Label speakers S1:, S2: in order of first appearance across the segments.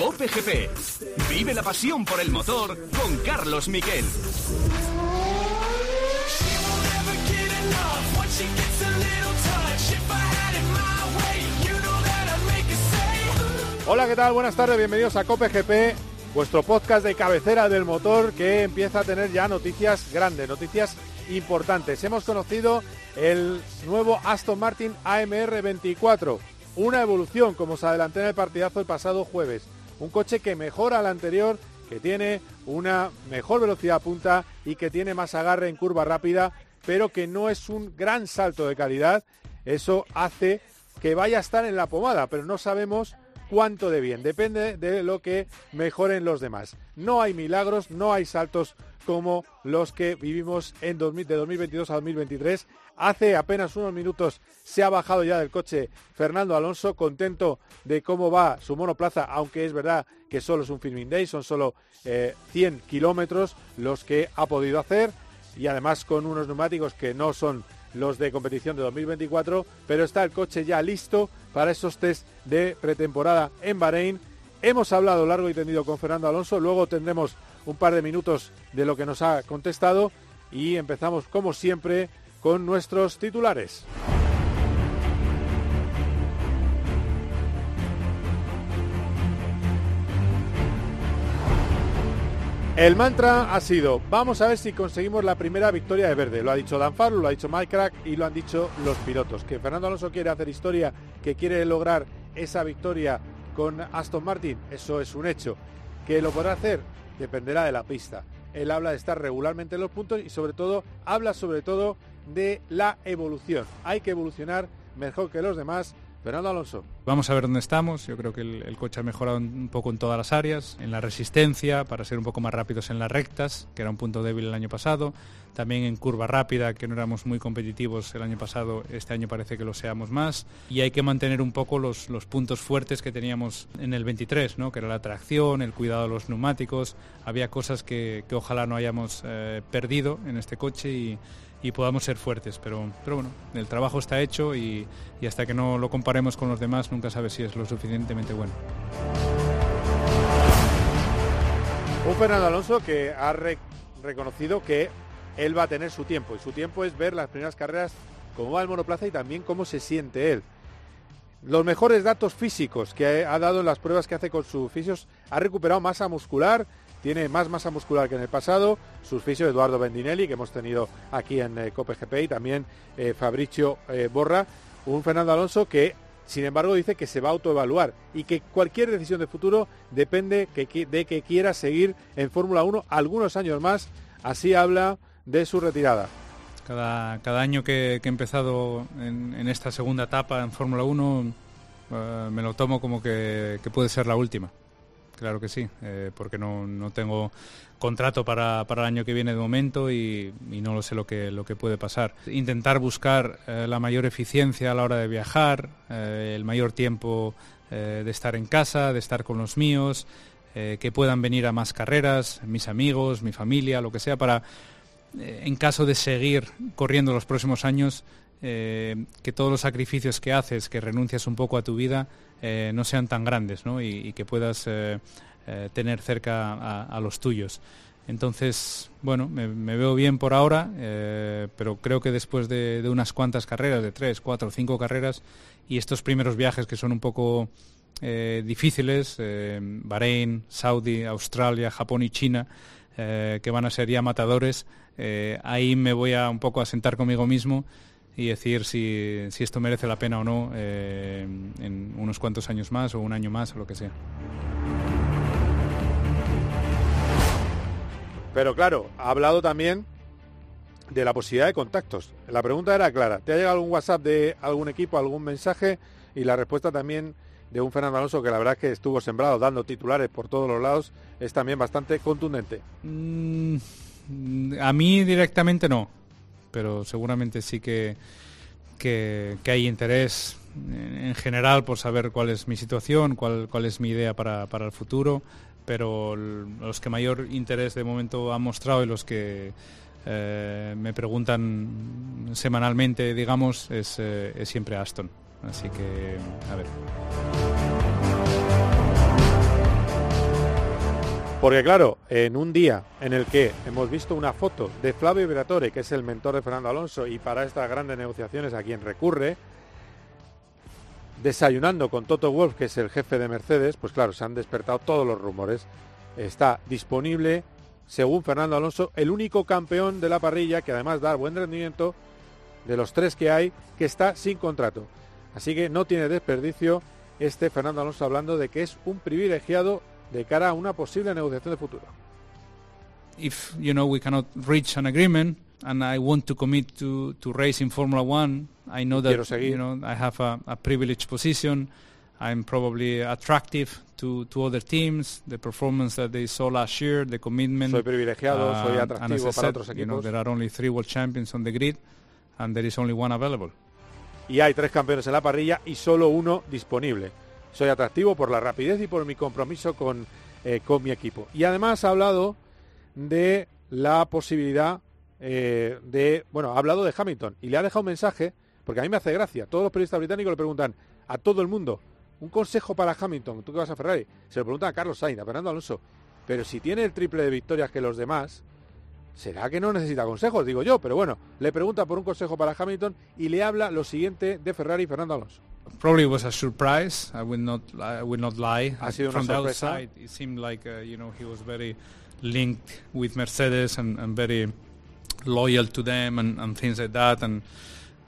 S1: Cope GP. Vive la pasión por el motor con Carlos Miquel.
S2: Hola, ¿qué tal? Buenas tardes, bienvenidos a Cope GP, vuestro podcast de cabecera del motor que empieza a tener ya noticias grandes, noticias importantes. Hemos conocido el nuevo Aston Martin AMR 24, una evolución, como os adelanté en el partidazo el pasado jueves. Un coche que mejora al anterior, que tiene una mejor velocidad punta y que tiene más agarre en curva rápida, pero que no es un gran salto de calidad. Eso hace que vaya a estar en la pomada, pero no sabemos cuánto de bien. Depende de lo que mejoren los demás. No hay milagros, no hay saltos como los que vivimos en de 2022 a 2023. Hace apenas unos minutos se ha bajado ya del coche Fernando Alonso, contento de cómo va su monoplaza, aunque es verdad que solo es un filming day, son solo 100 eh, kilómetros los que ha podido hacer y además con unos neumáticos que no son los de competición de 2024, pero está el coche ya listo para esos test de pretemporada en Bahrein. Hemos hablado largo y tendido con Fernando Alonso, luego tendremos un par de minutos de lo que nos ha contestado y empezamos como siempre con nuestros titulares. El mantra ha sido, vamos a ver si conseguimos la primera victoria de verde. Lo ha dicho Dan Farlow, lo ha dicho Mike Crack y lo han dicho los pilotos. Que Fernando Alonso quiere hacer historia, que quiere lograr esa victoria con Aston Martin, eso es un hecho. Que lo podrá hacer, dependerá de la pista. Él habla de estar regularmente en los puntos y sobre todo habla sobre todo de la evolución. Hay que evolucionar mejor que los demás Fernando Alonso.
S3: Vamos a ver dónde estamos. Yo creo que el, coche ha mejorado un poco en todas las áreas, en la resistencia, para ser un poco más rápidos en las rectas, que era un punto débil el año pasado. También en curva rápida, que no éramos muy competitivos el año pasado, este año parece que lo seamos más. Y hay que mantener un poco los, puntos fuertes que teníamos en el 23, ¿no? que era la tracción, el cuidado de los neumáticos. Había cosas que, ojalá no hayamos eh, perdido en este coche y y podamos ser fuertes. Pero, pero bueno, el trabajo está hecho y, hasta que no lo comparemos con los demás nunca sabes si es lo suficientemente bueno.
S2: Un Fernando Alonso que ha reconocido que él va a tener su tiempo y su tiempo es ver las primeras carreras, cómo va el monoplaza y también cómo se siente él. Los mejores datos físicos que ha dado en las pruebas que hace con sus fisios, ha recuperado masa muscular, tiene más masa muscular que en el pasado, sus Eduardo Bendinelli, que hemos tenido aquí en eh, COPGP, y también eh, Fabricio eh, Borra, un Fernando Alonso que, sin embargo, dice que se va a autoevaluar y que cualquier decisión de futuro depende de que quiera seguir en Fórmula 1 algunos años más, así habla de su retirada.
S3: Cada, cada año que, he empezado en, esta segunda etapa en Fórmula 1 me lo tomo como que puede ser la última claro que sí, eh, porque no, tengo contrato para, el año que viene de momento y, no lo sé lo que, lo que puede pasar. Intentar buscar eh, la mayor eficiencia a la hora de viajar, eh, el mayor tiempo de estar en casa, de estar con los míos, que puedan venir a más carreras, mis amigos, mi familia, lo que sea, para, en caso de seguir corriendo los próximos años, que todos los sacrificios que haces, que renuncias un poco a tu vida, eh, no sean tan grandes y, que puedas eh, eh, tener cerca a, los tuyos. Entonces, bueno, me, veo bien por ahora, pero creo que después de, unas cuantas carreras, de tres, cuatro, cinco carreras, y estos primeros viajes que son un poco difíciles, Bahrein, Saudi, Australia, Japón y China, que van a ser ya matadores, ahí me voy a un poco a sentar conmigo mismo y decir si, esto merece la pena o no eh, en unos cuantos años más o un año más o lo que sea.
S2: Pero claro, ha hablado también de la posibilidad de contactos. La pregunta era clara. ¿Te ha llegado algún WhatsApp de algún equipo, algún mensaje? Y la respuesta también de un Fernando Alonso que la verdad es que estuvo sembrado dando titulares por todos los lados es también bastante contundente.
S3: Mm, a mí directamente no pero seguramente sí que, que, hay interés en general por saber cuál es mi situación, cuál, cuál es mi idea para, para el futuro, pero los que mayor interés de momento han mostrado y los que eh, me preguntan semanalmente, digamos, es, eh, es siempre Aston. Así que, a ver.
S2: Porque claro, en un día en el que hemos visto una foto de Flavio Briatore, que es el mentor de Fernando Alonso y para estas grandes negociaciones a quien recurre, desayunando con Toto Wolf, que es el jefe de Mercedes, pues claro, se han despertado todos los rumores. Está disponible, según Fernando Alonso, el único campeón de la parrilla que además da buen rendimiento de los tres que hay, que está sin contrato. Así que no tiene desperdicio este Fernando Alonso hablando de que es un privilegiado de cara a una posible negociación de futuro.
S3: If you know we cannot reach an agreement and I want to commit to to race in Formula One, I know that you know I have a, a privileged position. I'm probably attractive to, to other teams. The performance that they saw last year, the commitment.
S2: Soy privilegiado, uh, soy atractivo para otros equipos.
S3: You know, there are only three world champions on the grid, and there is only one available.
S2: Y hay tres campeones en la parrilla y solo uno disponible. Soy atractivo por la rapidez y por mi compromiso con, eh, con mi equipo. Y además ha hablado de la posibilidad eh, de, bueno, ha hablado de Hamilton y le ha dejado un mensaje, porque a mí me hace gracia. Todos los periodistas británicos le preguntan a todo el mundo, un consejo para Hamilton, tú que vas a Ferrari, se lo preguntan a Carlos Sainz, a Fernando Alonso, pero si tiene el triple de victorias que los demás, será que no necesita consejos, digo yo, pero bueno, le pregunta por un consejo para Hamilton y le habla lo siguiente de Ferrari Fernando Alonso.
S3: Probably was a surprise. I will not. I will not lie. From the outside, it seemed like uh, you know he was very linked with Mercedes and, and very loyal to them and, and things like that. And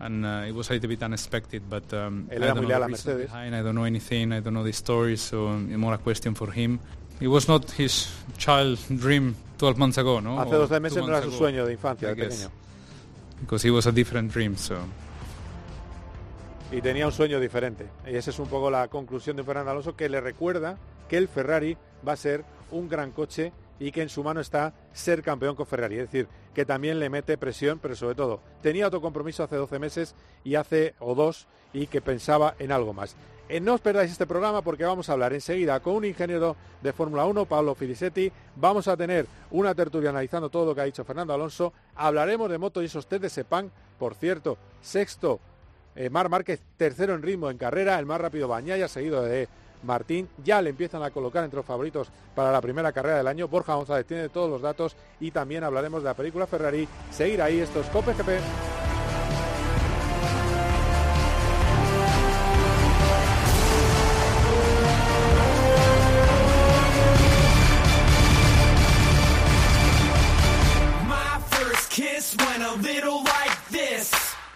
S3: and uh, it was a little bit unexpected. But um, I don't know
S2: Mercedes.
S3: behind. I don't know anything. I don't know the story. So um, more a question for him. It was not his child dream 12 months ago, no?
S2: Hace
S3: Or
S2: 12 meses no era su sueño de infancia, de pequeño.
S3: Because it was a different dream. So.
S2: Y tenía un sueño diferente. Y esa es un poco la conclusión de Fernando Alonso, que le recuerda que el Ferrari va a ser un gran coche y que en su mano está ser campeón con Ferrari. Es decir, que también le mete presión, pero sobre todo tenía otro compromiso hace 12 meses y hace o dos y que pensaba en algo más. Eh, no os perdáis este programa porque vamos a hablar enseguida con un ingeniero de Fórmula 1, Pablo Filisetti. Vamos a tener una tertulia analizando todo lo que ha dicho Fernando Alonso. Hablaremos de moto y esos test de por cierto, sexto eh, Mar Márquez tercero en ritmo en carrera, el más rápido Bañaya, seguido de Martín. Ya le empiezan a colocar entre los favoritos para la primera carrera del año. Borja González tiene todos los datos y también hablaremos de la película Ferrari. Seguir ahí estos Cope GP.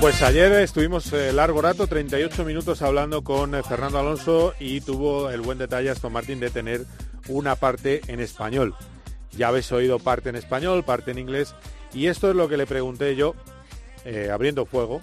S2: Pues ayer estuvimos eh, largo rato, 38 minutos hablando con eh, Fernando Alonso y tuvo el buen detalle Aston Martin de tener una parte en español. Ya habéis oído parte en español, parte en inglés y esto es lo que le pregunté yo eh, abriendo fuego.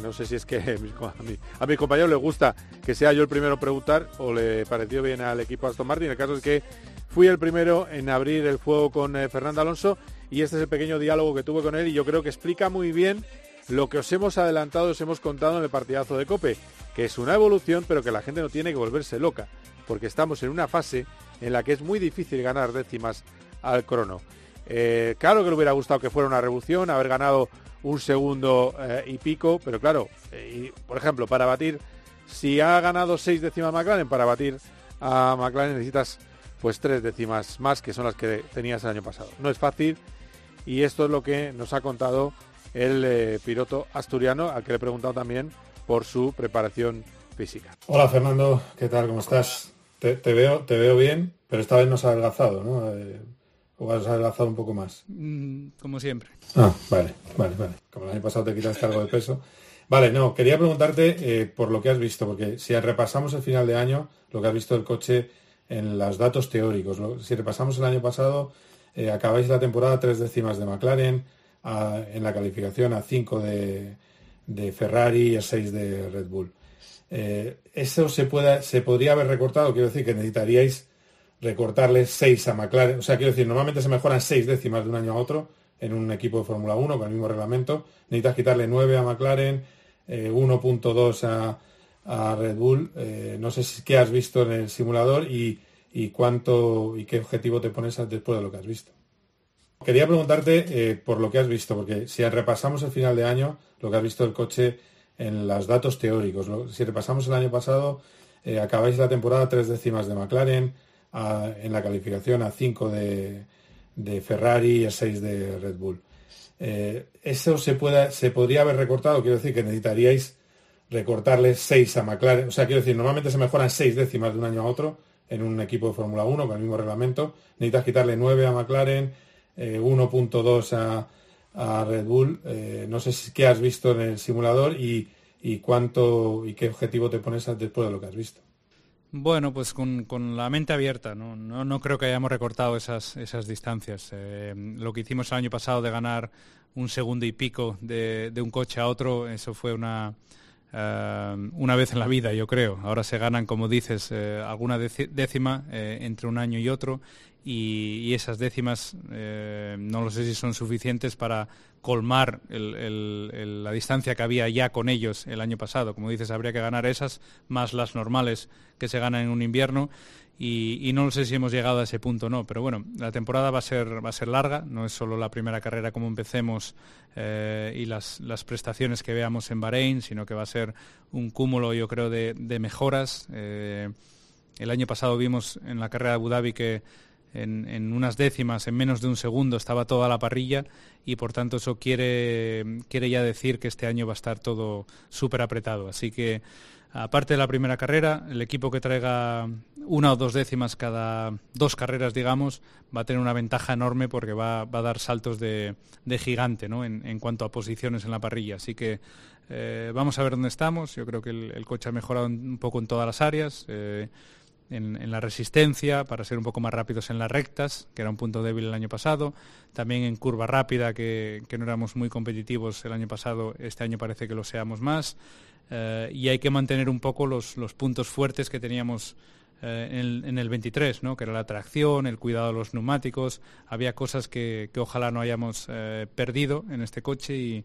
S2: No sé si es que a, mi, a mis compañeros les gusta que sea yo el primero en preguntar o le pareció bien al equipo Aston Martin. El caso es que fui el primero en abrir el fuego con Fernando Alonso y este es el pequeño diálogo que tuve con él y yo creo que explica muy bien lo que os hemos adelantado, os hemos contado en el partidazo de Cope, que es una evolución, pero que la gente no tiene que volverse loca, porque estamos en una fase en la que es muy difícil ganar décimas al crono. Eh, claro que le hubiera gustado que fuera una revolución, haber ganado un segundo eh, y pico, pero claro, eh, por ejemplo, para batir, si ha ganado seis décimas McLaren, para batir a McLaren necesitas pues tres décimas más, que son las que tenías el año pasado. No es fácil y esto es lo que nos ha contado el eh, piloto asturiano, al que le he preguntado también por su preparación física.
S4: Hola Fernando, ¿qué tal? ¿Cómo estás? Te, te veo, te veo bien, pero esta vez no has adelgazado, ¿no? Eh,
S2: ¿O vas a adelgazar un poco más?
S3: Mm, como siempre.
S2: Ah, vale, vale, vale. Como el año pasado te quitaste algo de peso. Vale, no, quería preguntarte eh, por lo que has visto, porque si repasamos el final de año, lo que has visto del coche en los datos teóricos, si repasamos el año pasado, eh, acabáis la temporada tres décimas de McLaren, en la calificación a cinco de, Ferrari y a seis de Red Bull. Eh, eso se, puede, se podría haber recortado, quiero decir que necesitaríais recortarle seis a McLaren. O sea, quiero decir, normalmente se mejoran seis décimas de un año a otro en un equipo de Fórmula 1 con el mismo reglamento. Necesitas quitarle nueve a McLaren, 1.2 eh, a, Red Bull. Eh, no sé si, qué has visto en el simulador y, cuánto y qué objetivo te pones después de lo que has visto. Quería preguntarte eh, por lo que has visto, porque si repasamos el final de año, lo que has visto del coche en los datos teóricos, si repasamos el año pasado, acabáis la temporada tres décimas de McLaren, en la calificación a cinco de, de Ferrari y a seis de Red Bull. Eh, eso se, puede, se podría haber recortado, quiero decir que necesitaríais recortarle 6 a McLaren. O sea, quiero decir, normalmente se mejoran 6 décimas de un año a otro en un equipo de Fórmula 1 con el mismo reglamento. Necesitas quitarle 9 a McLaren, 1.2 eh, a, Red Bull. Eh, no sé si, qué has visto en el simulador y, cuánto y qué objetivo te pones después de lo que has visto.
S3: Bueno, pues con, la mente abierta, ¿no? No, creo que hayamos recortado esas, esas distancias. Eh, lo que hicimos el año pasado de ganar un segundo y pico de, un coche a otro, eso fue una, eh, una vez en la vida, yo creo. Ahora se ganan, como dices, eh, alguna décima entre un año y otro y, esas décimas no lo sé si son suficientes para colmar la distancia que había ya con ellos el año pasado. Como dices, habría que ganar esas más las normales que se ganan en un invierno y, no sé si hemos llegado a ese punto o no, pero bueno, la temporada va a ser, va a ser larga, no es solo la primera carrera como empecemos eh, y las, prestaciones que veamos en Bahrein, sino que va a ser un cúmulo, yo creo, de, mejoras. Eh, el año pasado vimos en la carrera de Abu Dhabi que en, unas décimas, en menos de un segundo, estaba toda la parrilla y por tanto eso quiere, quiere ya decir que este año va a estar todo súper apretado. Así que, aparte de la primera carrera, el equipo que traiga una o dos décimas cada dos carreras, digamos, va a tener una ventaja enorme porque va, a dar saltos de, gigante ¿no? en, cuanto a posiciones en la parrilla. Así que eh, vamos a ver dónde estamos. Yo creo que el, coche ha mejorado un poco en todas las áreas. Eh, en, la resistencia para ser un poco más rápidos en las rectas, que era un punto débil el año pasado, también en curva rápida, que, no éramos muy competitivos el año pasado, este año parece que lo seamos más, eh, y hay que mantener un poco los, puntos fuertes que teníamos eh, en, el 23, ¿no? que era la tracción, el cuidado de los neumáticos, había cosas que, ojalá no hayamos eh, perdido en este coche y,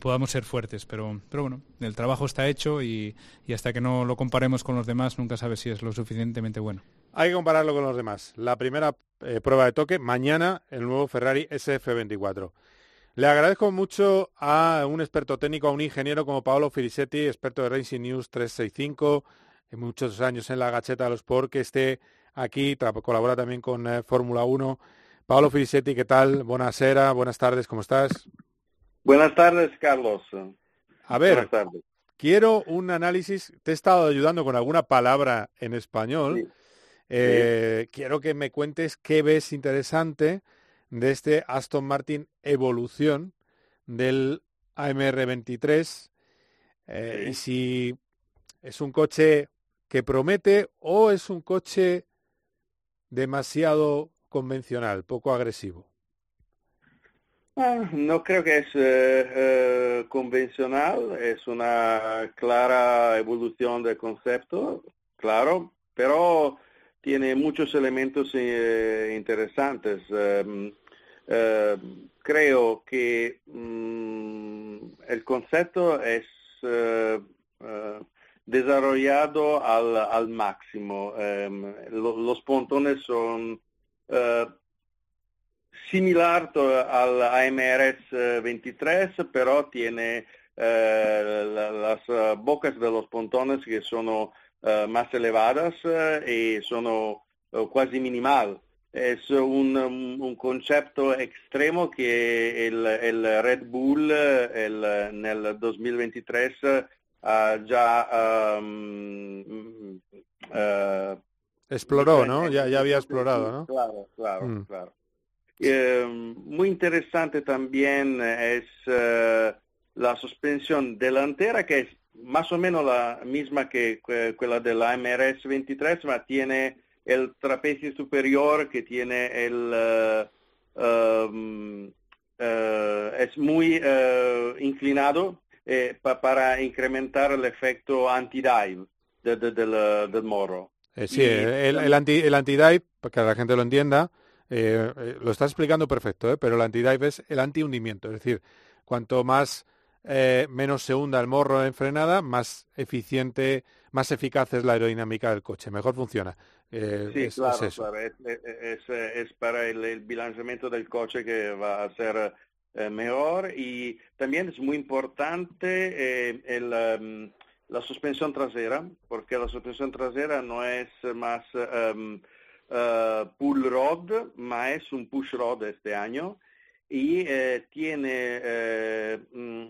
S3: podamos ser fuertes. Pero, bueno, el trabajo está hecho y, hasta que no lo comparemos con los demás nunca sabes si es lo suficientemente bueno.
S2: Hay que compararlo con los demás. La primera prueba de toque, mañana el nuevo Ferrari SF24. Le agradezco mucho a un experto técnico, a un ingeniero como Paolo Filisetti, experto de Racing News 365, en muchos años en la gacheta de los Sport, que esté aquí, colabora también con eh, Fórmula 1. Paolo Filisetti, ¿qué tal? Buenas buenas tardes, ¿cómo estás?
S4: Buenas tardes, Carlos.
S2: A ver, quiero un análisis. Te he estado ayudando con alguna palabra en español. Eh, quiero que me cuentes qué ves interesante de este Aston Martin Evolución del AMR23 eh, y si es un coche que promete o es un coche demasiado convencional, poco agresivo.
S4: Ah, no creo que es eh, eh, convencional, es una clara evolución del concepto, claro, pero tiene muchos elementos eh, interesantes. Em, creo que mm, el concepto es desarrollado al, máximo. Em, los pontones son similar al AMRS 23, pero tiene eh, las eh, bocas de los pontones que son eh, más elevadas y son casi minimal. Es un, concepto extremo que el, Red Bull en el 2023 ya um,
S2: exploró, ¿no? Ya, ya había explorado, ¿no?
S4: Claro, claro, mm. claro. Eh, muy interesante también es eh, la suspensión delantera, que es más o menos la misma que que- quella della MRS 23, ma tiene el trapecio superior que tiene el... um, eh, es muy eh, inclinado eh, pa- para incrementar el efecto anti-dive de- de- del, del morro.
S2: Eh, sí,
S4: Y-
S2: el, el anti el anti-dive, para que la gente lo entienda, eh, lo estás explicando perfecto, ¿eh? pero el anti-dive es el anti-hundimiento, es decir, cuanto más menos se hunda el morro en frenada, más eficiente, más eficaz es la aerodinámica del coche, mejor funciona. Eh,
S4: Sí,
S2: es,
S4: claro,
S2: es
S4: claro, es, es- es para el, el bilanciamiento del coche que va a ser eh, mejor y también es muy importante eh, el, em, la suspensión trasera, porque la suspensión trasera no es más em, eh, pull rod, ma es un push rod este año y tiene mm,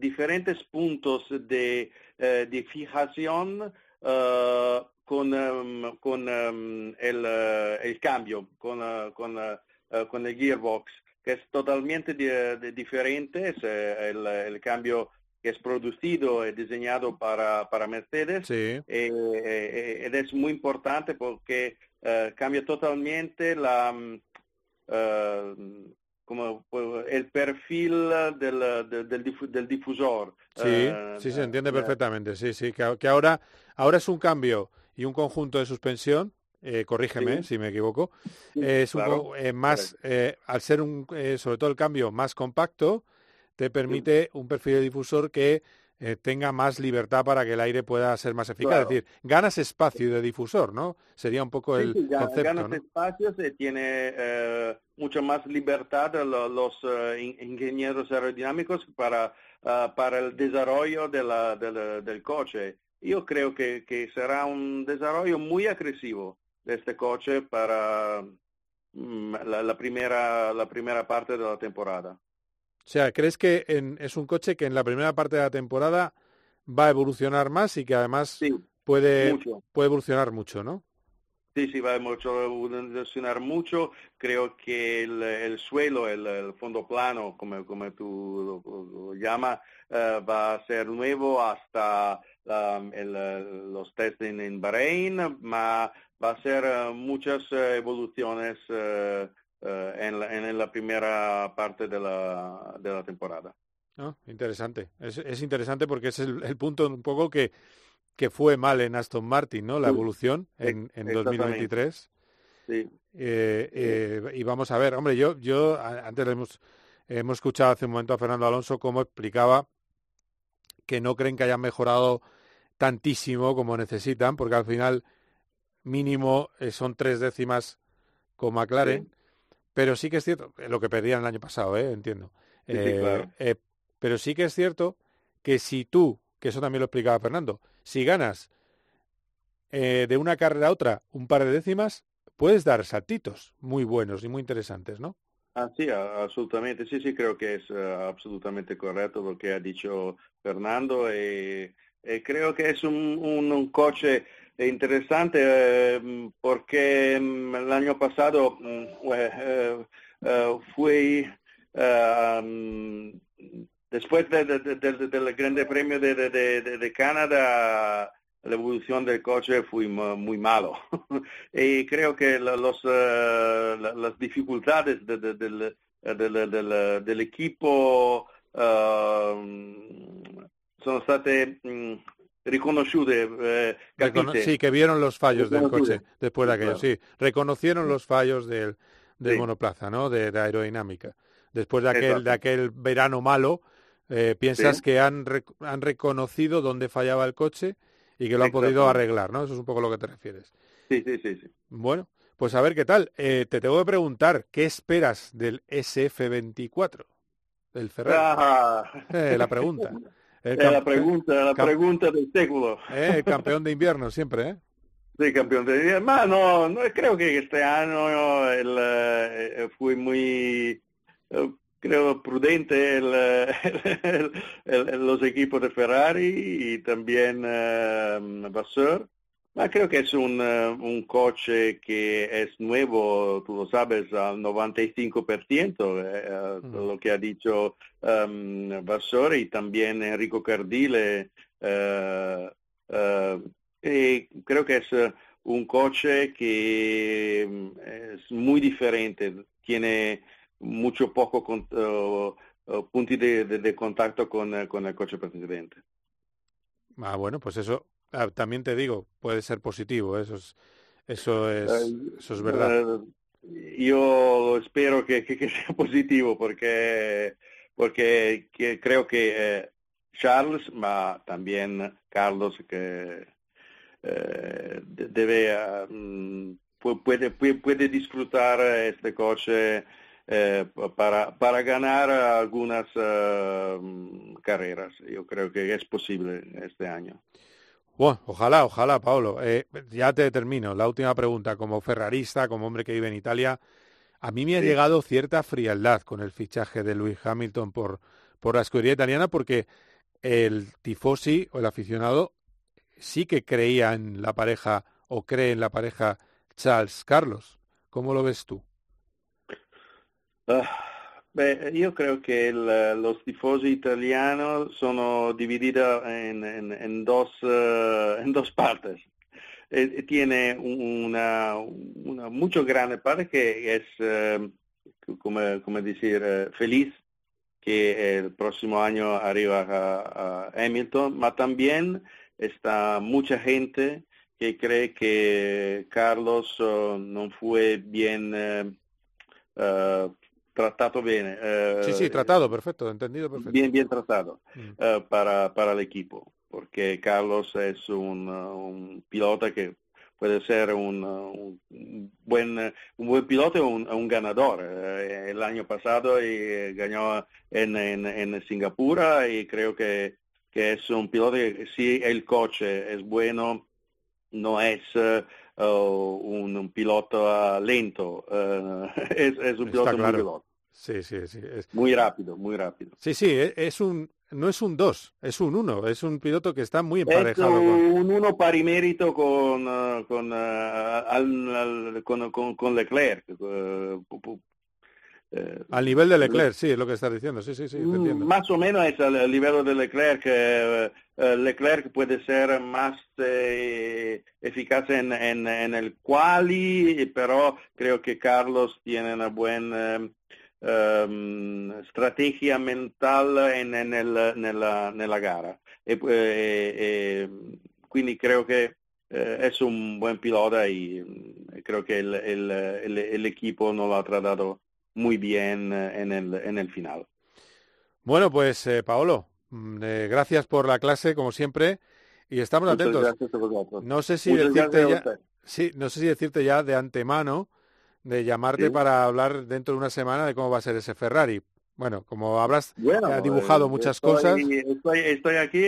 S4: diferentes puntos de, de fijación con, em, con em, el, eh, el cambio, con, eh, con, eh, con el gearbox, que es totalmente di- diferente, es el, el cambio que es producido y diseñado para, para Mercedes.
S2: Sí,
S4: ed es muy importante porque cambia totalmente la, mm, como, pues, el perfil del, del, del difu- del difusor.
S2: sí, sí, se entiende perfectamente, sí, sí, que, que ahora, ahora es un cambio y un conjunto de suspensión, eh, corrígeme
S4: Sí.
S2: si me equivoco,
S4: sí,
S2: es un
S4: claro.
S2: eh, más, eh, al ser un, sobre todo el cambio más compacto, te permite un perfil de difusor que tenga más libertad para que el aire pueda ser más eficaz.
S4: Claro.
S2: Es decir, ganas espacio de difusor, ¿no? Sería un poco el
S4: sí,
S2: concepto,
S4: ganas
S2: ¿no?
S4: espacios y tiene eh, mucha más libertad lo- los eh, in- ingenieros aerodinámicos para, ah, para el desarrollo de la- de la- del coche. Yo creo que, que será un desarrollo muy agresivo de este coche para mm, la, la primera, la primera parte de la temporada.
S2: O sea, ¿crees que en- es un coche que en la primera parte de la temporada va a evolucionar más y que además
S4: Sí,
S2: puede,
S4: mucho.
S2: puede evolucionar mucho, ¿no?
S4: Sí, sí, va a evolucionar mucho. Creo que el, el suelo, el, el fondo plano, como, como tú lo, lo llamas, eh, va a ser nuevo hasta um, el, los test en, en Bahrein, ma va a ser eh, muchas eh, evoluciones eh, en, la, en la primera parte de la, de la temporada.
S2: ¿No? Interesante. Es, es interesante porque es el, el punto un poco que, que fue mal en Aston Martin, ¿no? La evolución en, en
S4: Exactamente.
S2: 2023.
S4: Sí,
S2: Eh, eh, y vamos a ver, hombre, yo, yo antes hemos, hemos escuchado hace un momento a Fernando Alonso cómo explicaba que no creen que hayan mejorado tantísimo como necesitan, porque al final mínimo eh, son tres décimas con McLaren, pero sí que es cierto, eh, lo que perdían el año pasado, ¿eh? entiendo.
S4: Sí, sí, claro.
S2: eh, pero sí que es cierto que si tú, que eso también lo explicaba Fernando, si ganas de una carrera a otra un par de décimas, puedes dar saltitos muy buenos y muy interesantes, ¿no?
S4: Ah, sí, a- absolutamente. Sí, sí, creo que es eh, absolutamente correcto lo que ha dicho Fernando. Y, y creo que es un, un, un coche interesante eh, porque mm, el año pasado mm, eh, eh, eh, fui eh, mm, después de- de- de- de- del Grande Premio de, Canadá la evolución del coche fue mu- muy malo. y creo que los, eh, la- las dificultades de- de- del, del, del- del equipo eh, sono state mm, riconosciute, eh,
S2: Recono- sí, que vieron los fallos del coche después de aquello, sí. Reconocieron los fallos del, del
S4: Sí.
S2: monoplaza, ¿no? De, de aerodinámica. Después de aquel,
S4: Exacto.
S2: de aquel verano malo, eh, piensas
S4: Sí.
S2: que han, rec- han reconocido dónde fallaba el coche y que lo han podido arreglar, ¿no? Eso es un poco lo que te refieres.
S4: Sí, sí, sí, sí.
S2: Bueno, pues a ver qué tal. Eh, te tengo que preguntar, ¿qué esperas del SF24? Del Ferrari.
S4: Ah.
S2: Eh, la pregunta.
S4: È la pregunta, la pregunta del secolo.
S2: eh, el campeón de invierno siempre, ¿eh?
S4: Sì, campione del ma no, no, creo que este año el, eh, fui muy, eh, creo, prudente el, el- el- los equipos de Ferrari y también eh, Vasseur. Ma creo que es un, eh, un coche que es nuevo, tú lo sabes, al 95%, eh,
S2: Mm.
S4: lo que ha dicho um, Vassori y también Enrico Cardile. eh, y creo que es un coche que mm, es muy diferente, tiene mucho poco con- punti de, de- de contacto con, eh, con el coche precedente.
S2: Ah, bueno, pues eso ah, también te digo, puede ser positivo, eso es, eso es, eso es verdad.
S4: Yo espero que, que- que sea positivo porque, porque que creo que eh, Charles, ma también Carlos, que eh, de- debe, ah, mm, pu- puede, puede, puede disfrutar este coche eh, para, para ganar algunas mm, carreras. Yo creo que es posible este año.
S2: Bueno, ojalá, ojalá, Paolo. Eh, ya te termino. La última pregunta. Como ferrarista, como hombre que vive en Italia, a mí me ha
S4: Sí.
S2: llegado cierta frialdad con el fichaje de Lewis Hamilton por, por la escudería italiana porque el tifosi o el aficionado sí que creía en la pareja o cree en la pareja Charles Carlos. ¿Cómo lo ves tú?
S4: Ah, beh, io credo che il- lo tifoso italiano sono en dos, eh, dos partes. Eh, tiene una, una mucho grande parte que es, eh, como, como decir, eh, feliz que el próximo año arriba a, Hamilton, pero también está mucha gente que cree que Carlos eh, no fue bien eh, eh, trattato bene. eh,
S2: Sí, sí, tratado, perfecto, entendido, perfecto.
S4: Bien, bien tratado
S2: Mm.
S4: eh, para, para el equipo, porque Carlos es un, uh, un pilota que puede ser un, uh, un buen, uh, un buen piloto y un, un ganador. Eh, el año pasado eh, ganó en, en, en Singapur y creo que, que es un piloto que si el coche es bueno, no es eh, uh, un, un piloto uh, lento, eh, es, es un piloto muy
S2: claro.
S4: veloz,
S2: Sí, sí, sí. Es,
S4: muy rápido, muy rápido.
S2: sí, sí, e- es un, no es un 2, es un 1, es un piloto que está muy
S4: Es
S2: emparejado con...
S4: un uno pari mérito con, eh, con, eh, al- al- con, con- con Leclerc. Eh,
S2: Al nivel de Leclerc, sí, es lo que estás diciendo, sí, sí, sí, te entiendo.
S4: más o menos es al, nivel de Leclerc. eh, eh, Leclerc puede ser más eh, eficaz en, en, en el quali, pero creo que Carlos tiene una buena eh, ehm, strategia mental en, en el- nella, nella gara. E, eh, quindi creo que eh, es un buen pilota y mm, creo que el, el, el- el equipo no lo ha tratado muy bien eh, en el, en el final.
S2: Bueno, pues eh, Paolo, mm, eh, gracias por la clase, como siempre, y estamos
S4: Muchas
S2: atentos.
S4: gracias a vosotros.
S2: No sé si
S4: Muchas
S2: decirte ya, sí, no sé si decirte ya de antemano de llamarte
S4: Sí.
S2: para hablar dentro de una semana de cómo va a ser ese Ferrari. Bueno, como habrás
S4: Bueno,
S2: ha dibujado
S4: eh,
S2: muchas
S4: estoy-
S2: cosas.
S4: Estoy, estoy aquí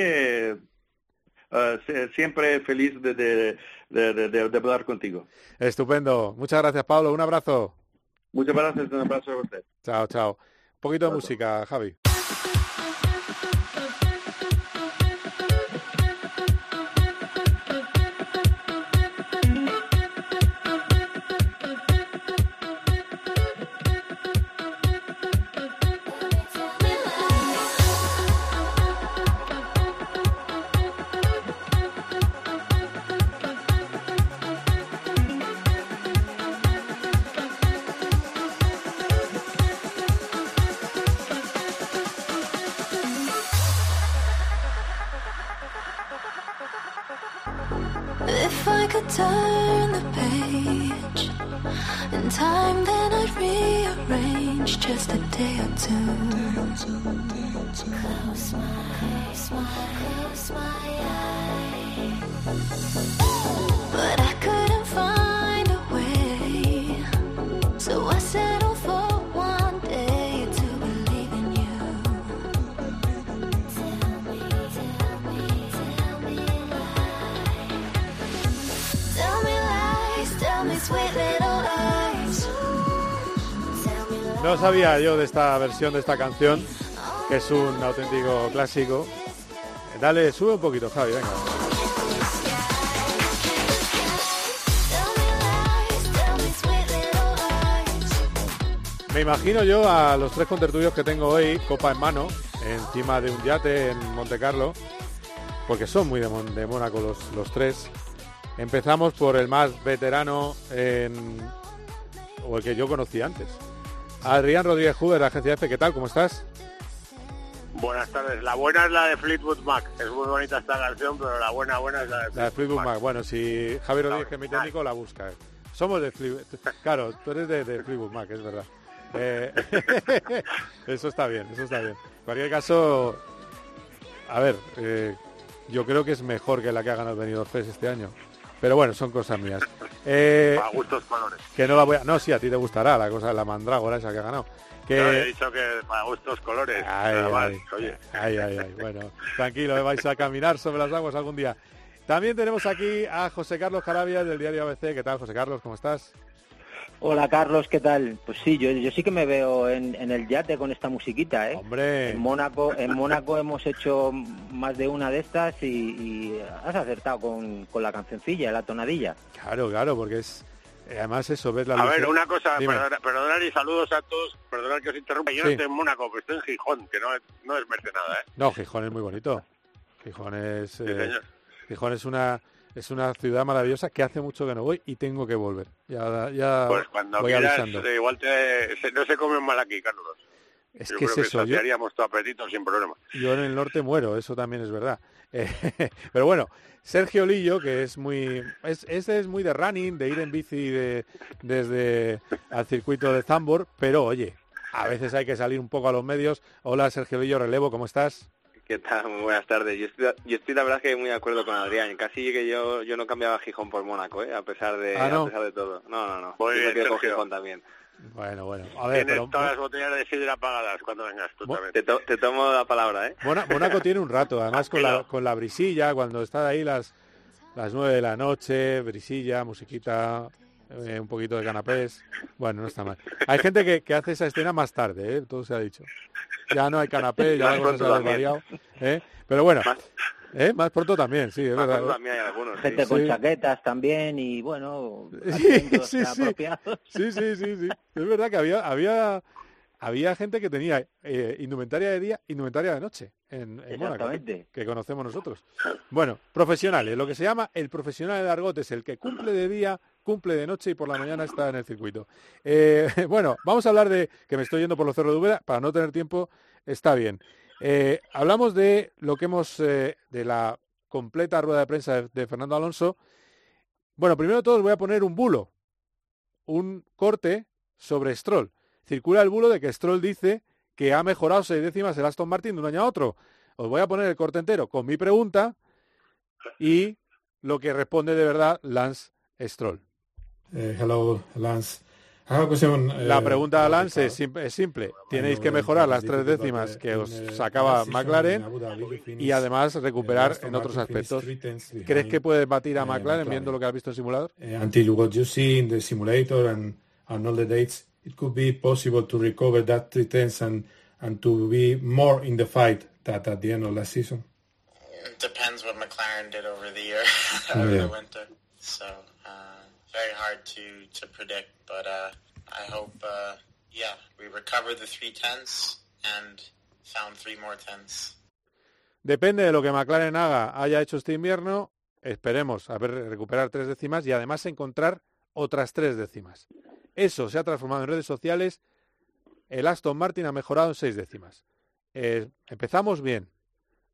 S4: sie- siempre feliz de, de- de- de hablar contigo.
S2: Estupendo. Muchas gracias, Pablo. Un abrazo.
S4: Muchas gracias, un abrazo a usted.
S2: Chao, chao. Un poquito de música, Javi. sabía yo de esta versión de esta canción, que es un auténtico clásico. Dale, sube un poquito, Javi, venga. Me imagino yo a los tres contertulios que tengo hoy, copa en mano, encima de un yate en Monte Carlo, porque son muy de, Mon de Mónaco los, los tres. Empezamos por el más veterano o el que yo conocí antes, Adrián Rodríguez Huber, de agencia F, ¿qué tal? ¿Cómo estás?
S5: Buenas tardes. La buena es la de Fleetwood Mac. Es muy bonita esta canción, pero la buena buena es la de
S2: La de Fleetwood Mac. Bueno, si Javier Rodríguez, que es mi técnico, la busca. Somos de Fleetwood. Claro, tú eres de, de Fleetwood Mac, es verdad. Eh, eso está bien, eso está bien. En cualquier caso, a ver, eh, yo creo que es mejor que la que ha ganado Benidorm Fest este año. Pero bueno, son cosas mías. Eh,
S5: A gustos colores.
S2: que no la voy a... No, sí, a ti te gustará la cosa, la mandrágora esa que ha ganado. Que...
S5: He dicho que para gustos colores.
S2: Ay,
S5: más.
S2: ay,
S5: Oye,
S2: ay, ay, ay. Bueno, tranquilo, eh, vais a caminar sobre las aguas algún día. También tenemos aquí a José Carlos Jarabia del diario ABC. ¿Qué tal, José Carlos? ¿Cómo estás?
S6: Hola Carlos, ¿qué tal? Pues sí, yo, yo sí que me veo en, en el yate con esta musiquita, ¿eh?
S2: Hombre,
S6: En Mónaco, en Mónaco hemos hecho más de una de estas y, y has acertado con, con la cancioncilla, la tonadilla.
S2: claro, claro, porque es... eh, Además eso, ves la
S5: a
S2: luz-
S5: ver, una cosa,
S2: Dime.
S5: perdona- perdonad y saludos a todos, perdonad que os interrumpa. Yo
S2: Sí.
S5: no estoy en Mónaco, pero estoy en Gijón, que no, es- no es verte nada, ¿eh?
S2: No, Gijón es muy bonito. Gijón es...
S5: Sí,
S2: eh,
S5: señor.
S2: Gijón es una... Es una ciudad maravillosa que hace mucho que no voy y tengo que volver. Ya, ya
S5: Pues cuando
S2: voy
S5: quieras,
S2: avisando.
S5: eh, igual te, se- no se comen mal aquí, Carlos.
S2: Es
S5: Yo
S2: que
S5: creo
S2: es
S5: que
S2: eso. Yo,
S5: saciaríamos tu apetito sin problema.
S2: Yo en el norte muero, eso también es verdad. Eh, pero bueno, Sergio Lillo, que es muy, es, ese es muy de running, de ir en bici de- desde al circuito de Zambor, pero oye, a veces hay que salir un poco a los medios. Hola Sergio Lillo, relevo, ¿cómo estás?
S7: ¿Qué tal? Muy buenas tardes. Yo estoy, yo estoy la verdad que muy de acuerdo con Adrián. Casi que yo yo no cambiaba Gijón por Mónaco, ¿eh? A pesar de
S2: Ah, ¿no?
S7: a pesar de todo. No, no, no. Me
S5: bien,
S7: con. Gijón también.
S2: Bueno, bueno, a ver,
S5: Tienes
S2: pero
S5: todas las botellas de sidra apagadas cuando vengas tú también.
S7: Te, to- te tomo la palabra, ¿eh?
S2: Mónaco tiene un rato, además con la, con la brisilla, cuando está ahí las, las nueve de la noche, brisilla, musiquita, eh, un poquito de canapés. Bueno, no está mal. Hay gente que, que hace esa escena más tarde, ¿eh? todo se ha dicho. Ya no hay canapé, ya la cosa se ha desvariado. ¿eh? Pero bueno,
S7: Más-
S2: ¿eh? más pronto también, sí, es
S7: Más
S2: verdad.
S7: pronto también hay algunos. sí.
S6: Gente con
S2: Sí.
S6: chaquetas también y bueno,
S2: Sí, sí, sí. Sí, sí, sí. Es verdad que había, había, había gente que tenía eh, indumentaria de día, indumentaria de noche en, en Mónaco,
S6: Exactamente.
S2: que conocemos nosotros. Bueno, profesionales. Lo que se llama el profesional de argot es el que cumple de día, cumple de noche y por la mañana está en el circuito. Eh, bueno, vamos a hablar de, que me estoy yendo por los cerros de Úbeda, para no tener tiempo, está bien. Eh, hablamos de lo que hemos, eh, de la completa rueda de prensa de, de Fernando Alonso. Bueno, primero de todo os voy a poner un bulo, un corte sobre Stroll. Circula el bulo de que Stroll dice que ha mejorado seis décimas el Aston Martin de un año a otro. Os voy a poner el corte entero con mi pregunta y lo que responde de verdad Lance Stroll.
S8: Eh, hello, Lance. Ocasión, eh,
S2: La pregunta a Lance es, sim- es simple. Tenéis que
S8: that
S2: mejorar las tres décimas que os sacaba McLaren y además recuperar en otros aspectos. ¿Crees que puedes batir a
S8: eh,
S2: McLaren viendo lo que has visto en simulador?
S8: uh, until what you see in the simulator and, and all the dates, it could be possible to recover that three tenths and, and to be more in the fight that at the end of last season.
S9: It depends what McLaren did over the year,
S8: Oh,
S9: over the winter. So very hard to to predict, but uh, I hope, uh, yeah, we recovered the three tenths and found three more tenths.
S2: Depende de lo que McLaren haga, haya hecho este invierno, esperemos a ver recuperar tres décimas y además encontrar otras tres décimas. Eso se ha transformado en redes sociales. El Aston Martin ha mejorado en seis décimas. Eh, empezamos bien.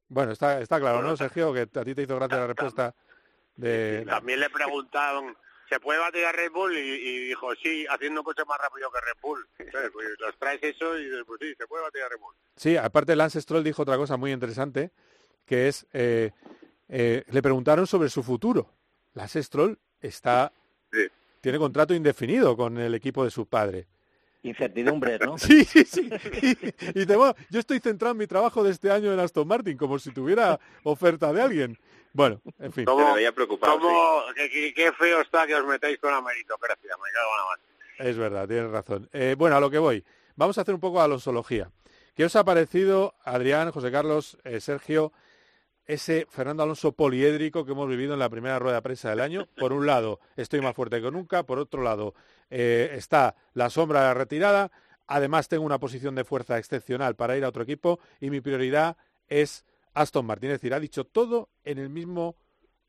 S2: Bueno, está, está claro, ¿no, Sergio? Que a ti te hizo gracia la respuesta de...
S5: También le preguntaron, ¿se puede batir a Red Bull? Y, y dijo, sí, haciendo coche más rápido que Red Bull. ¿Sabes? Pues los traes eso y después sí, se puede batir a Red Bull.
S2: Sí, aparte Lance Stroll dijo otra cosa muy interesante, que es, eh, eh, le preguntaron sobre su futuro. Lance Stroll está,
S5: Sí.
S2: tiene contrato indefinido con el equipo de su padre.
S6: Incertidumbres, ¿no?
S2: Sí, sí, sí. Y, y te voy- yo estoy centrado en mi trabajo de este año en Aston Martin, como si tuviera oferta de alguien. Bueno, en fin.
S7: Se veía preocupado.
S5: ¿Cómo, qué, qué- qué feo está que os metáis con la meritocracia? Me cago en la mano.
S2: Es verdad, tienes razón. Eh, bueno, a lo que voy. Vamos a hacer un poco de alonsología. ¿Qué os ha parecido, Adrián, José Carlos, eh, Sergio, ese Fernando Alonso poliédrico que hemos vivido en la primera rueda de prensa del año? Por un lado, estoy más fuerte que nunca. Por otro lado, eh, está la sombra de la retirada. Además, tengo una posición de fuerza excepcional para ir a otro equipo y mi prioridad es Aston Martin. Es decir, ha dicho todo en el mismo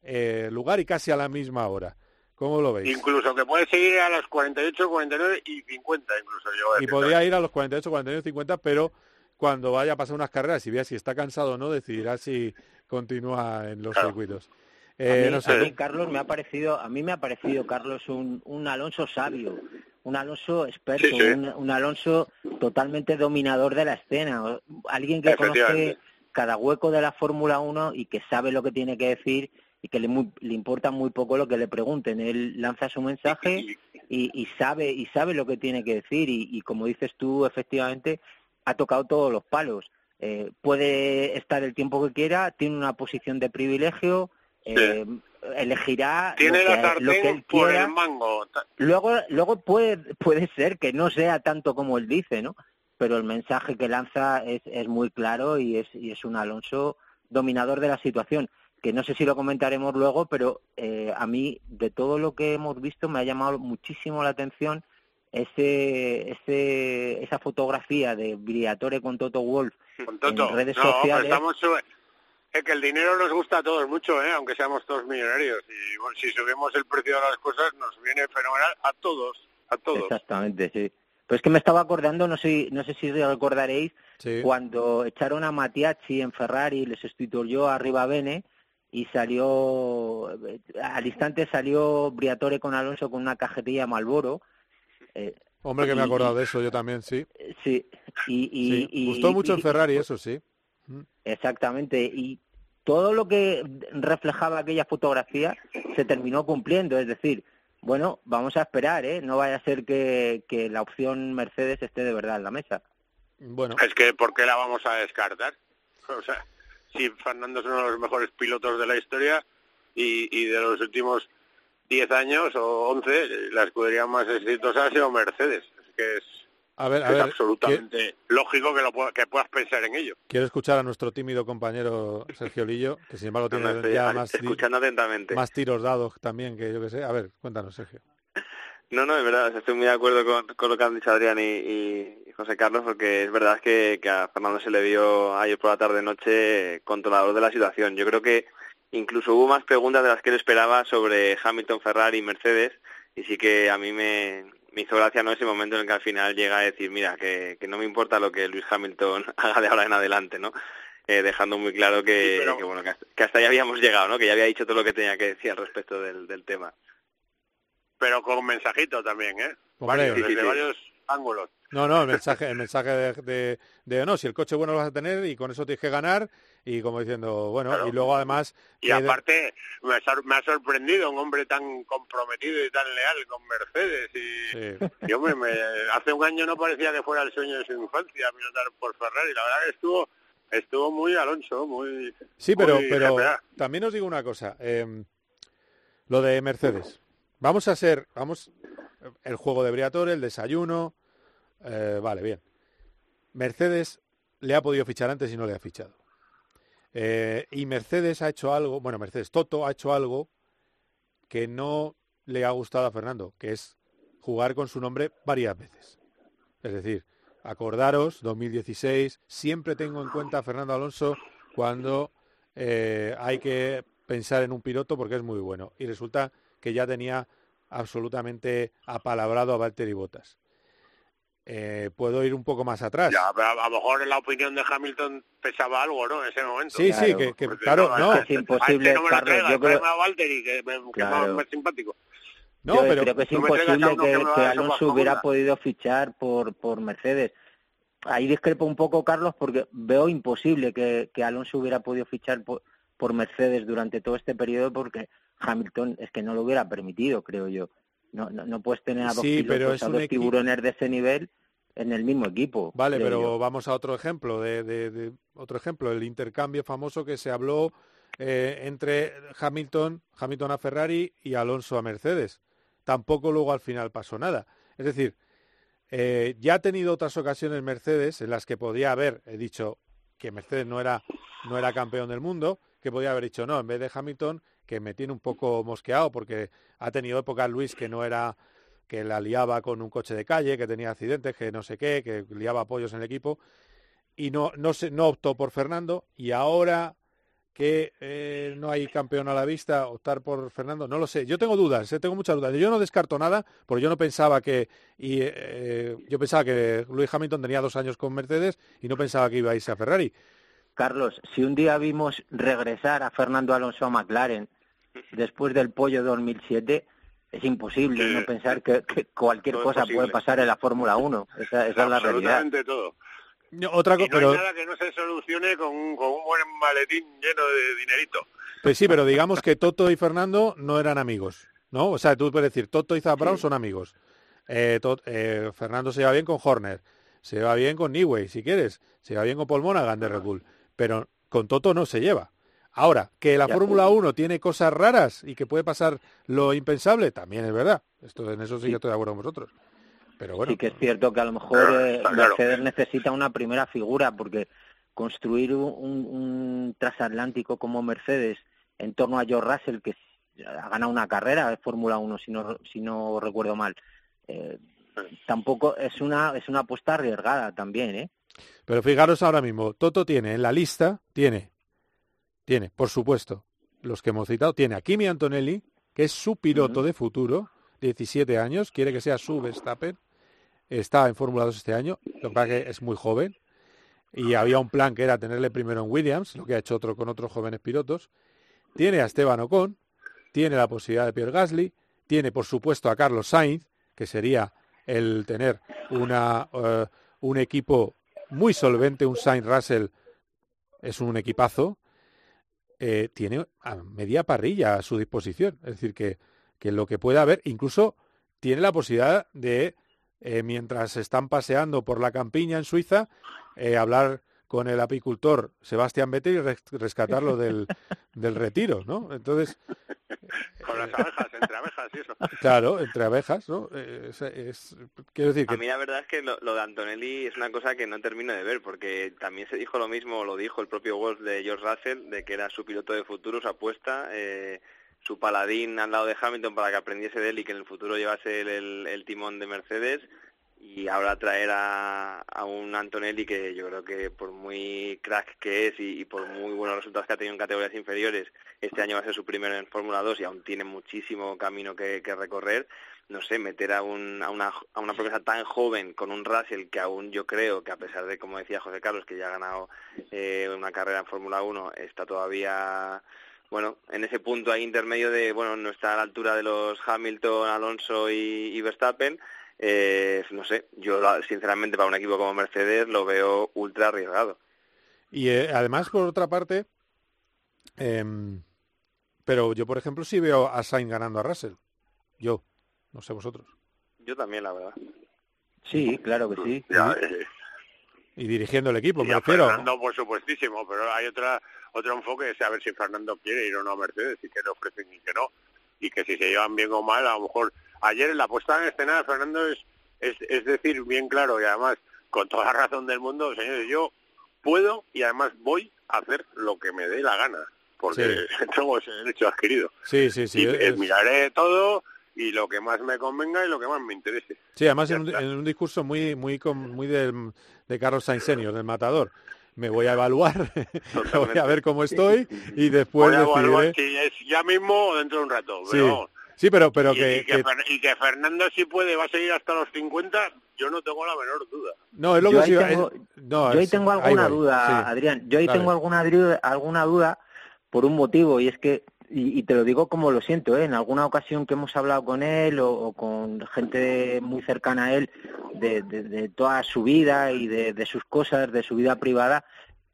S2: eh, lugar y casi a la misma hora. ¿Cómo lo veis?
S5: Incluso que puede seguir a las 48, 49 y 50 incluso. Yo
S2: y podría ir a los 48, 49, 50, pero cuando vaya a pasar unas carreras y vea si está cansado o no, decidirá si continúa en los
S6: Claro.
S2: circuitos.
S6: A
S2: Eh,
S6: mí,
S2: no sé,
S6: a mí, Carlos, me ha parecido, a mí me ha parecido, Carlos, un, un Alonso sabio, un Alonso experto,
S5: Sí, sí.
S6: Un, un Alonso totalmente dominador de la escena, alguien que conoce. Cada hueco de la Fórmula 1 y que sabe lo que tiene que decir y que le, muy- le importa muy poco lo que le pregunten. Él lanza su mensaje y, y sabe y sabe lo que tiene que decir y, y como dices tú, efectivamente, ha tocado todos los palos. Eh, puede estar el tiempo que quiera, tiene una posición de privilegio, eh, elegirá
S5: Tiene
S6: lo,
S5: la
S6: que, lo que
S5: sartén
S6: él
S5: por
S6: quiera.
S5: el mango.
S6: Luego, luego puede, puede ser que no sea tanto como él dice, ¿no? Pero el mensaje que lanza es, es muy claro y es, y es un Alonso dominador de la situación. Que no sé si lo comentaremos luego, pero eh, a mí, de todo lo que hemos visto, me ha llamado muchísimo la atención ese, ese, esa fotografía de Briatore con Toto Wolf
S5: Con Toto.
S6: en redes
S5: no,
S6: sociales.
S5: estamos Es que el dinero nos gusta a todos mucho, ¿eh? aunque seamos todos millonarios. Y bueno, si subimos el precio de las cosas, nos viene fenomenal a todos. A todos.
S6: Exactamente, sí. Pues es que me estaba acordando, no sé, no sé si recordaréis,
S2: Sí.
S6: cuando echaron a Matiachi en Ferrari, le sustituyó a Ribabene y salió, al instante salió Briatore con Alonso con una cajetilla Malboro. Eh,
S2: Hombre, que me he acordado de eso, yo también, sí.
S6: sí, y, y,
S2: Sí,
S6: y-
S2: Gustó mucho en Ferrari, eso sí.
S6: Exactamente, y todo lo que reflejaba aquella fotografía se terminó cumpliendo, es decir, bueno, vamos a esperar, ¿eh? No vaya a ser que, que la opción Mercedes esté de verdad en la mesa.
S2: Bueno,
S5: Es que, ¿por qué la vamos a descartar? O sea, si Fernando es uno de los mejores pilotos de la historia y, y de los últimos 10 años o 11, la escudería más exitosa ha sido Mercedes. Es que es,
S2: a ver, a
S5: es
S2: ver,
S5: absolutamente lógico que, lo, pueda- que puedas pensar en ello.
S2: quiero escuchar a nuestro tímido compañero Sergio Lillo, que sin embargo
S7: No, no,
S2: tiene
S7: estoy
S2: ya más,
S7: atentamente.
S2: más tiros dados también que yo que sé. A ver, cuéntanos, Sergio.
S7: No, no, es verdad, estoy muy de acuerdo con, con lo que han dicho Adrián y, y- y José Carlos, porque es verdad que, que a Fernando se le vio ayer por la tarde-noche controlador de la situación. Yo creo que incluso hubo más preguntas de las que él esperaba sobre Hamilton, Ferrari y Mercedes, y sí que a mí me, me hizo gracia ¿no? ese momento en el que al final llega a decir, mira, que, que no me importa lo que Luis Hamilton haga de ahora en adelante, ¿no? Eh, dejando muy claro que,
S5: Sí, pero-
S7: que, bueno, que hasta, que hasta ahí habíamos llegado, ¿no? Que ya había dicho todo lo que tenía que decir al respecto del, del tema.
S5: Pero con mensajito también, ¿eh? Varios,
S2: sí,
S5: desde
S7: sí, sí.
S5: varios ángulos.
S2: No, no, el mensaje, el mensaje de, de, de, no, si el coche bueno lo vas a tener y con eso tienes que ganar y como diciendo, bueno,
S5: Claro.
S2: y luego además...
S5: Y aparte, me ha, sorprendido un hombre tan comprometido y tan leal con Mercedes. Y,
S2: Sí.
S5: y, hombre, me- hace un año no parecía que fuera el sueño de su infancia pilotar por Ferrari. La verdad que estuvo estuvo muy Alonso, muy...
S2: Sí, pero,
S5: muy
S2: pero
S5: GPA.
S2: también os digo una cosa. eh, lo de Mercedes. Vamos a ser, vamos, el juego de Briatore, el desayuno, eh, vale, bien. Mercedes le ha podido fichar antes y no le ha fichado. Eh, y Mercedes ha hecho algo, bueno, Mercedes Toto ha hecho algo que no le ha gustado a Fernando, que es jugar con su nombre varias veces. Es decir, acordaros, 2016, siempre tengo en cuenta a Fernando Alonso cuando eh, hay que pensar en un piloto porque es muy bueno. Y resulta que ya tenía absolutamente apalabrado a Valtteri Bottas. Eh, Puedo ir un poco más atrás.
S5: Ya, pero a, a lo mejor la opinión de Hamilton pesaba algo, ¿no? En ese momento.
S2: Sí, sí, que, que-
S5: Porque
S2: claro, no.
S5: este- a este no me lo traigas, tráeme a Valtteri, que, me- que
S6: Claro.
S5: más, más simpático.
S2: No,
S6: Yo
S2: pero
S6: creo que es
S5: no
S6: imposible
S5: que
S6: que, que Alonso hubiera podido fichar por, por Mercedes. Ahí discrepo un poco, Carlos, porque veo imposible que, que Alonso hubiera podido fichar por, por Mercedes durante todo este periodo porque Hamilton es que no lo hubiera permitido, creo yo. No, no, no puedes tener a dos,
S2: Sí, pero
S6: pilotos,
S2: es
S6: a dos tiburones de ese nivel en el mismo equipo.
S2: Vale, pero vamos a otro ejemplo, de, de- de- otro ejemplo, el intercambio famoso que se habló eh, entre Hamilton, Hamilton a Ferrari y Alonso a Mercedes. Tampoco luego al final pasó nada. Es decir, eh, ya ha tenido otras ocasiones Mercedes en las que podía haber he dicho que Mercedes no era, no era campeón del mundo, que podía haber dicho no, en vez de Hamilton, que me tiene un poco mosqueado porque ha tenido épocas Luis que no era que la liaba con un coche de calle, que tenía accidentes, que no sé qué, que liaba apoyos en el equipo y no, no, se, no optó por Fernando y ahora que eh, no hay campeón a la vista, optar por Fernando, no lo sé. Yo tengo dudas, eh, tengo muchas dudas. Yo no descarto nada, porque yo no pensaba que y, eh, yo pensaba que Lewis Hamilton tenía dos años con Mercedes y no pensaba que iba a irse a Ferrari.
S6: Carlos, si un día vimos regresar a Fernando Alonso a McLaren después del pollo 2007, es imposible no pensar que, que cualquier cosa puede pasar en la Fórmula 1. Esa, esa es la realidad.
S5: Absolutamente todo.
S2: No, otra
S5: Y
S2: cosa,
S5: no
S2: pero
S5: hay nada que no se solucione con, un- con un buen maletín lleno de dinerito.
S2: pues sí, pero digamos que Toto y Fernando no eran amigos, ¿no? O sea, tú puedes decir, Toto y Zap Brown son amigos. Eh, Tot- eh, Fernando se lleva bien con Horner, se lleva bien con Newey, si quieres, se lleva bien con Paul Monaghan de Red Bull, pero con Toto no se lleva. Ahora, que la. Fórmula 1 tiene cosas raras y que puede pasar lo impensable, también es verdad. Esto, en eso sí, que estoy de acuerdo con vosotros. Pero bueno,
S6: Sí que es cierto que a lo mejor
S5: Claro,
S6: eh. Mercedes necesita una primera figura porque construir un, un- un transatlántico como Mercedes en torno a George Russell que ha ganado una carrera de Fórmula 1 si no si no recuerdo mal eh, tampoco es una es una apuesta arriesgada también eh
S2: Pero fijaros ahora mismo, Toto tiene en la lista, tiene, tiene, por supuesto, los que hemos citado, tiene a Kimi Antonelli, que es su piloto de futuro, 17 años, quiere que sea su Verstappen, está en Fórmula 2 este año, lo que pasa que es muy joven, y había un plan que era tenerle primero en Williams, lo que ha hecho otro con otros jóvenes pilotos, tiene a Esteban Ocon, tiene la posibilidad de Pierre Gasly, tiene por supuesto a Carlos Sainz, que sería el tener una, eh, un equipo muy solvente, un Sainz Russell es un equipazo, eh, tiene a media parrilla a su disposición. Es decir, que, que lo que pueda haber, incluso tiene la posibilidad de, eh, mientras están paseando por la campiña en Suiza, eh, hablar con el apicultor Sebastián Vettel y res- rescatarlo del, del retiro, ¿no? Entonces,
S5: Con las abejas, entre abejas y eso.
S2: claro, entre abejas, ¿no? Eh, es- es- quiero decir
S7: A
S2: que
S7: mí la verdad es que lo, lo de Antonelli es una cosa que no termino de ver, porque también se dijo lo mismo, lo dijo el propio Wolf de George Russell, de que era su piloto de futuro, su apuesta, eh, su paladín al lado de Hamilton para que aprendiese de él y que en el futuro llevase el, el- el timón de Mercedes. Y ahora traer a, a un Antonelli que yo creo que por muy crack que es y, por muy buenos resultados que ha tenido en categorías inferiores, este año va a ser su primero en Fórmula 2 y aún tiene muchísimo camino que, que recorrer. No sé, meter a, un, a, una, a una promesa tan joven con un Russell que aún yo creo que a pesar de, como decía José Carlos, que ya ha ganado eh, una carrera en Fórmula 1, está todavía, bueno, en ese punto ahí intermedio de, bueno, no está a la altura de los Hamilton, Alonso y, y Verstappen, eh, no sé, yo sinceramente para un equipo como Mercedes lo veo ultra arriesgado.
S2: Y eh, además, por otra parte, em, pero yo, por ejemplo, sí veo a Sainz ganando a Russell. Yo, no sé vosotros.
S7: Yo también, la verdad.
S6: sí claro que sí
S5: Ya, eh,
S2: Y dirigiendo el equipo,
S5: y
S2: me refiero.
S5: Fernando, por supuestísimo, pero hay otra otro enfoque, es saber si Fernando quiere ir o no a Mercedes y que le ofrecen y que no. Y que si se llevan bien o mal, a lo mejor... Ayer en la puesta en escena de Fernando es, es, es decir bien claro y además con toda la razón del mundo, señores, yo puedo y además voy a hacer lo que me dé la gana, porque tengo ese derecho adquirido.
S2: Sí, sí, sí.
S5: y
S2: es-
S5: miraré todo y lo que más me convenga y lo que más me interese.
S2: Sí, además en un, en un discurso muy muy muy del- de Carlos Sainz Senior, del matador. Me voy a evaluar, voy a ver cómo estoy y después
S5: Voy a evaluar
S2: decidiré.
S5: si es ya mismo o dentro de un rato. Pero,
S2: sí, pero pero
S5: y,
S2: que,
S5: y que
S2: que-
S5: Fer- y que Fernando si puede va a seguir hasta los 50, yo no tengo la menor duda.
S2: no es lo
S6: Yo
S2: que
S6: ahí
S2: sí
S6: tengo-
S2: es- no,
S6: yo ahí
S2: es-
S6: tengo
S2: ahí
S6: alguna
S2: voy,
S6: duda,
S2: sí.
S6: Adrián. Yo ahí
S2: Dale.
S6: tengo alguna, alguna duda por un motivo y es que, y, y te lo digo como lo siento, ¿eh? en alguna ocasión que hemos hablado con él o, o con gente muy cercana a él de, de- de toda su vida y de, de sus cosas, de su vida privada,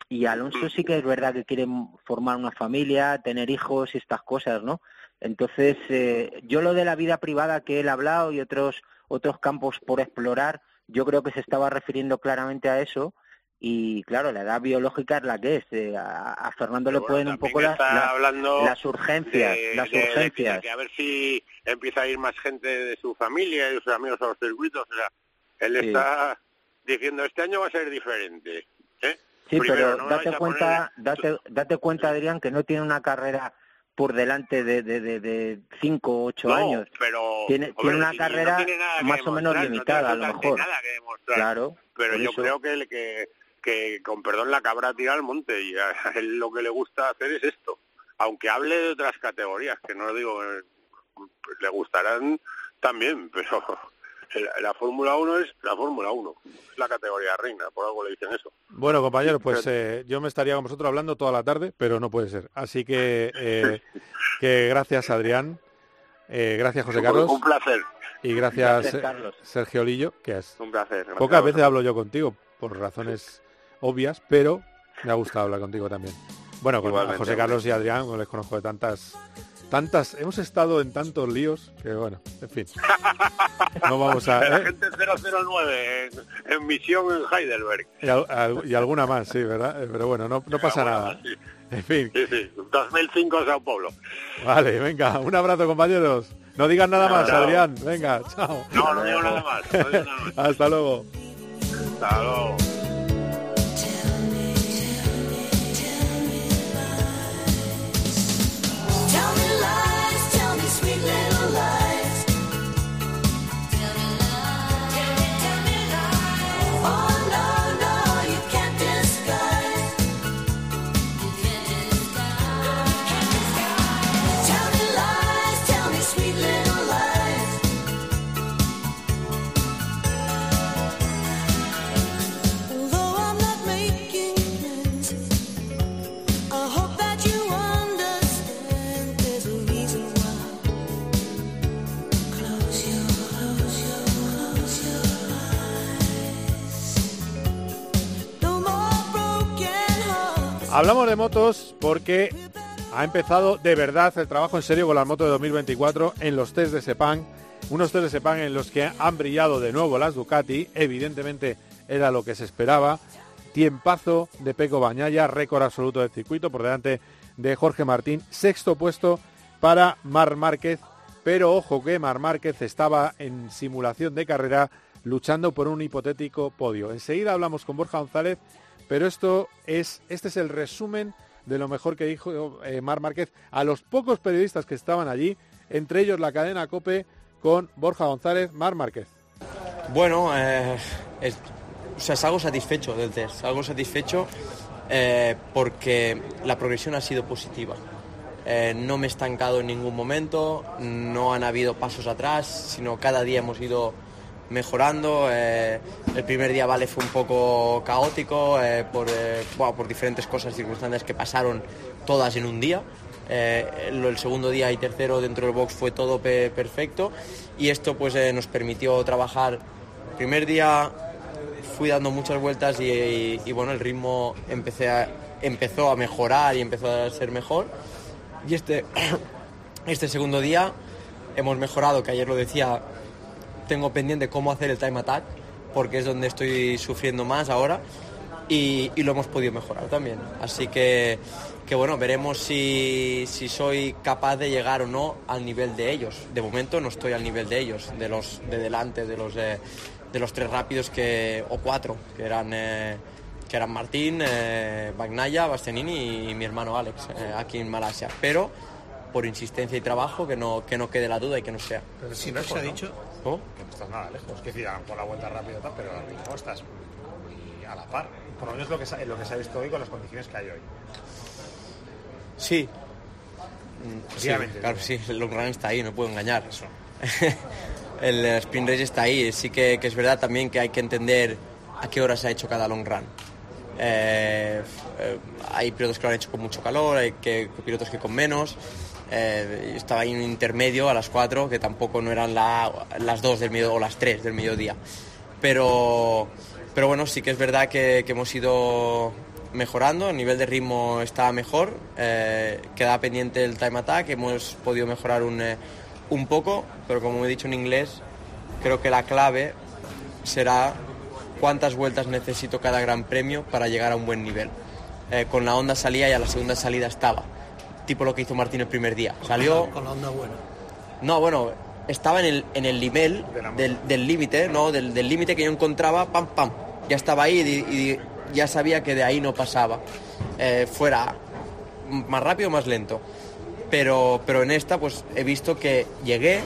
S6: y Alonso sí que es verdad que quiere formar una familia, tener hijos y estas cosas, ¿no? Entonces, eh, yo lo de la vida privada que él ha hablado y otros otros campos por explorar, yo creo que se estaba refiriendo claramente a eso y claro, la edad biológica es la que es. eh, a, a Fernando le pueden
S5: bueno,
S6: un poco
S5: también
S6: las,
S5: hablando
S6: urgencias,
S5: de-
S6: las
S5: de-
S6: urgencias.
S5: de que a ver si empieza a ir más gente de su familia y de sus amigos a los circuitos. O sea, él
S6: Sí.
S5: está diciendo, este año va a ser diferente. ¿eh?
S6: Sí,
S5: Primero,
S6: pero
S5: no
S6: date cuenta, date, date cuenta, Adrián, que no tiene una carrera por delante de, de, de, de cinco o ocho
S5: No,
S6: años.
S5: pero
S6: Tiene,
S5: hombre,
S6: tiene una
S5: si no
S6: carrera
S5: tiene
S6: más o menos
S5: no
S6: limitada, a lo mejor.
S5: nada que demostrar.
S6: Claro,
S5: pero yo
S6: eso.
S5: creo que, que, que, con perdón, la cabra tira al monte y a él lo que le gusta hacer es esto. Aunque hable de otras categorías, que no digo, eh, le gustarán también, pero la, la Fórmula 1 es la Fórmula 1, es la categoría reina, por algo le dicen eso.
S2: Bueno, compañeros, pues eh, yo me estaría con vosotros hablando toda la tarde, pero no puede ser. Así que, eh, que gracias, Adrián. Eh, gracias, José Carlos.
S5: Un placer.
S2: Y gracias, eh,
S6: Carlos.
S2: Sergio Lillo, que es...
S7: Un placer. gracias
S2: Pocas veces hablo yo contigo, por razones obvias, pero me ha gustado hablar contigo también. Bueno, con
S7: Igualmente,
S2: José. Carlos y Adrián, les conozco de tantas... Tantas, hemos estado en tantos líos que bueno, en fin. No vamos a...
S5: La
S2: ¿eh?
S5: gente 009 en, en misión en Heidelberg.
S2: Y, al- al- y alguna más, sí, ¿verdad? Eh, Pero bueno, no, no pasa nada.
S5: sí.
S2: En fin,
S5: Sí, sí, 2005 Sao Paulo.
S2: vale, venga, un abrazo compañeros. No digan nada más,
S5: Chao.
S2: Adrián. Venga, chao.
S5: No, no digo nada más. No digo nada más.
S2: Hasta luego.
S5: Hasta luego.
S2: Hablamos de motos porque ha empezado de verdad el trabajo en serio con las motos de 2024 en los test de Sepang. Unos test de Sepang en los que han brillado de nuevo las Ducati. Evidentemente era lo que se esperaba. Tiempazo de Peco Bañaya, récord absoluto del circuito por delante de Jorge Martín. Sexto puesto para Mar Márquez. Pero ojo que Mar Márquez estaba en simulación de carrera luchando por un hipotético podio. Enseguida hablamos con Borja González pero esto es, este es el resumen de lo mejor que dijo eh, Mar Márquez a los pocos periodistas que estaban allí, entre ellos la cadena COPE con Borja González, Mar Márquez.
S10: Bueno, eh, es, salgo satisfecho del test, salgo satisfecho eh, porque la progresión ha sido positiva. No me he estancado en ningún momento, no han habido pasos atrás, sino cada día hemos ido mejorando. eh, el primer día, vale, fue un poco caótico eh, por, eh, por diferentes cosas, circunstancias que pasaron todas en un día. El segundo día y tercero dentro del box fue todo pe- perfecto y esto pues nos permitió trabajar. Primer día fui dando muchas vueltas y, bueno, el ritmo empecé empezó a mejorar y empezó a ser mejor. Y este, este segundo día hemos mejorado, que ayer lo decía, tengo pendiente cómo hacer el time attack, porque es donde estoy sufriendo más ahora, y, y lo hemos podido mejorar también. Así que, que bueno, veremos si, si soy capaz de llegar o no al nivel de ellos. De momento no estoy al nivel de ellos, de los de delante, de los, eh, de los tres rápidos que, o cuatro, que eran... eh, que eran Martín, eh, Bagnaya, Bastianini y mi hermano Alex, eh, aquí en Malasia. Pero por insistencia y trabajo, que no, que no quede la duda y que no sea.
S11: Pero si no se ha dicho
S10: ¿Cómo?
S11: que no estás nada lejos, que decir, a lo mejor la vuelta rápida pero al ritmo estás muy a la par. Por lo menos lo que, se- lo que se ha visto hoy con las condiciones que hay hoy.
S10: Sí. Mm, sí, claro, sí, el long run está ahí, no puedo engañar. el eh, sprint race está ahí, sí que, que es verdad también que hay que entender a qué hora se ha hecho cada long run. Eh, eh, hay pilotos que lo han hecho con mucho calor, hay que, pilotos que con menos. Eh, estaba ahí en un intermedio a las 4, que tampoco no eran la- las 2 del medio o las 3 del mediodía. Pero, pero bueno, sí que es verdad que, hemos ido mejorando, el nivel de ritmo está mejor, eh, queda pendiente el time attack, hemos podido mejorar un, eh, un poco, pero como he dicho en inglés, creo que la clave será cuántas vueltas necesito cada gran premio para llegar a un buen nivel. Con la onda salía y a la segunda salida estaba, tipo lo que hizo Martín el primer día. Salió,
S11: Con la onda buena.
S10: no, bueno, estaba en el, en el nivel del del límite, ¿no? Del del límite que yo encontraba, pam, pam. Ya estaba ahí y, y ya sabía que de ahí no pasaba. Eh, fuera más rápido o más lento. pero, pero en esta pues he visto que llegué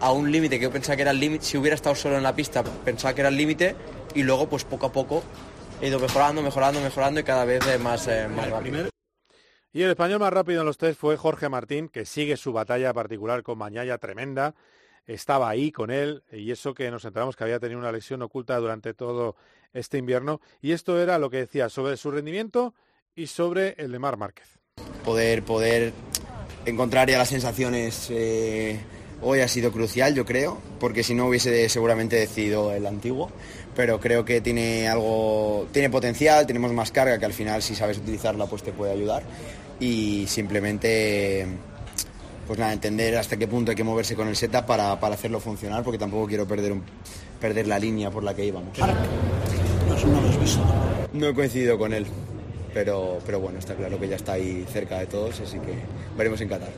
S10: a un límite que yo pensaba que era el límite, si hubiera estado solo en la pista pensaba que era el límite y luego pues poco a poco he ido mejorando, mejorando, mejorando y cada vez más, eh, más.
S2: Y el español más rápido en los test fue Jorge Martín, que sigue su batalla particular con Mañaya tremenda. Estaba ahí con él y eso que nos enteramos que había tenido una lesión oculta durante todo este invierno. Y esto era lo que decía sobre su rendimiento y sobre el de Mar Márquez.
S12: Poder, poder encontrar ya las sensaciones eh, hoy ha sido crucial, yo creo, porque si no hubiese seguramente decidido el antiguo. Pero creo que tiene algo, tiene potencial, tenemos más carga que al final si sabes utilizarla pues te puede ayudar y simplemente pues nada, entender hasta qué punto hay que moverse con el setup para, para hacerlo funcionar, porque tampoco quiero perder, un, perder la línea por la que íbamos. No he coincidido con él, pero, pero bueno, está claro que ya está ahí cerca de todos, así que veremos en Qatar.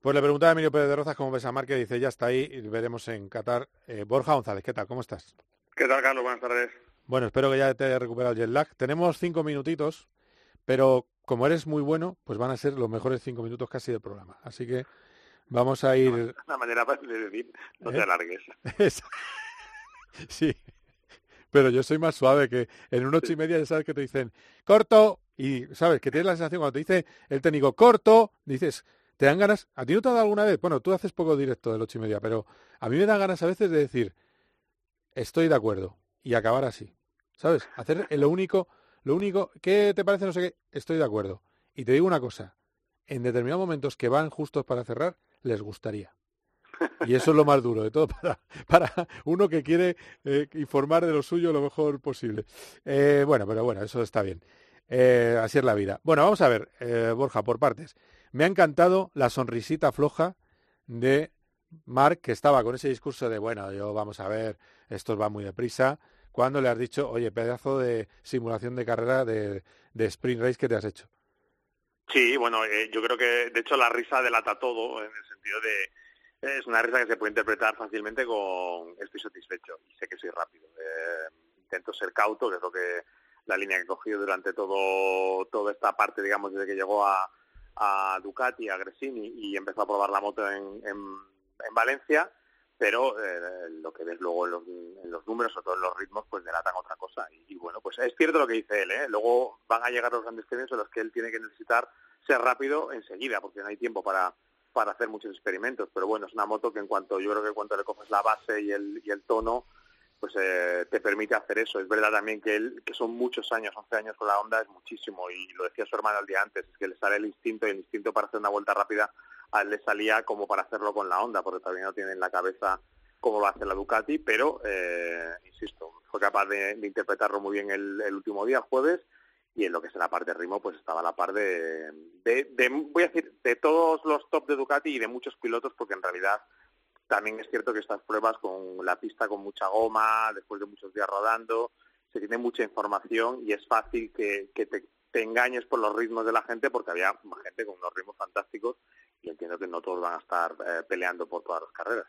S2: Pues le preguntaba a Emilio Pérez de Rozas cómo ves a Márquez, dice ya está ahí y veremos en Qatar. Eh, Borja González, ¿qué tal? ¿Cómo estás?
S13: ¿Qué tal, Carlos? Buenas tardes.
S2: Bueno, espero que ya te haya recuperado el jet lag. Tenemos cinco minutitos, pero como eres muy bueno, pues van a ser los mejores cinco minutos casi del programa. Así que vamos a ir...
S13: Una manera de decir, no te
S2: ¿Eh?
S13: alargues.
S2: Sí, pero yo soy más suave que en un ocho y media ya sabes que te dicen corto y sabes que tienes la sensación cuando te dice el técnico corto, dices, te dan ganas, ¿a ti no te ha dado alguna vez? Bueno, tú haces poco directo del ocho y media, pero a mí me dan ganas a veces de decir, estoy de acuerdo y acabar así, ¿sabes? Hacer lo único, lo único, ¿qué te parece? No sé qué, estoy de acuerdo. Y te digo una cosa, en determinados momentos que van justos para cerrar, les gustaría. Y eso es lo más duro de todo para, para uno que quiere eh, informar de lo suyo lo mejor posible. Eh, bueno, pero bueno, eso está bien. Eh, así es la vida. Bueno, vamos a ver, eh, Borja, por partes. Me ha encantado la sonrisita floja de Mark, que estaba con ese discurso de, bueno, yo vamos a ver, esto va muy deprisa, cuando le has dicho, oye, pedazo de simulación de carrera de, de sprint race que te has hecho.
S13: Sí, bueno, eh, yo creo que de hecho la risa delata todo en el sentido de es una risa que se puede interpretar fácilmente con estoy satisfecho y sé que soy rápido. Eh, intento ser cauto, que es lo que la línea que he cogido durante todo toda esta parte, digamos, desde que llegó a, a Ducati, a Gresini y empezó a probar la moto en, en Valencia, pero eh, lo que ves luego en los, números, sobre todo en los ritmos, pues delatan otra cosa. Y, bueno, pues es cierto lo que dice él, ¿eh? Luego van a llegar los grandes premios en los que él tiene que necesitar ser rápido enseguida, porque no hay tiempo para para hacer muchos experimentos, pero bueno, es una moto que en cuanto, yo creo que en cuanto le coges la base y el, y el tono, pues eh, te permite hacer eso. Es verdad también que él, que son muchos años, 11 años con la Honda, es muchísimo, y lo decía su hermano el día antes, es que le sale el instinto, y el instinto para hacer una vuelta rápida a él le salía como para hacerlo con la Honda, porque todavía no tiene en la cabeza cómo va a hacer la Ducati, pero, eh, insisto, fue capaz de, interpretarlo muy bien el, el último día, jueves, y en lo que es la parte de ritmo pues estaba a la par de, de, de, voy a decir de todos los top de Ducati y de muchos pilotos porque en realidad también es cierto que estas pruebas con la pista con mucha goma después de muchos días rodando se tiene mucha información y es fácil que, que te, te engañes por los ritmos de la gente porque había gente con unos ritmos fantásticos y entiendo que no todos van a estar eh, peleando por todas las carreras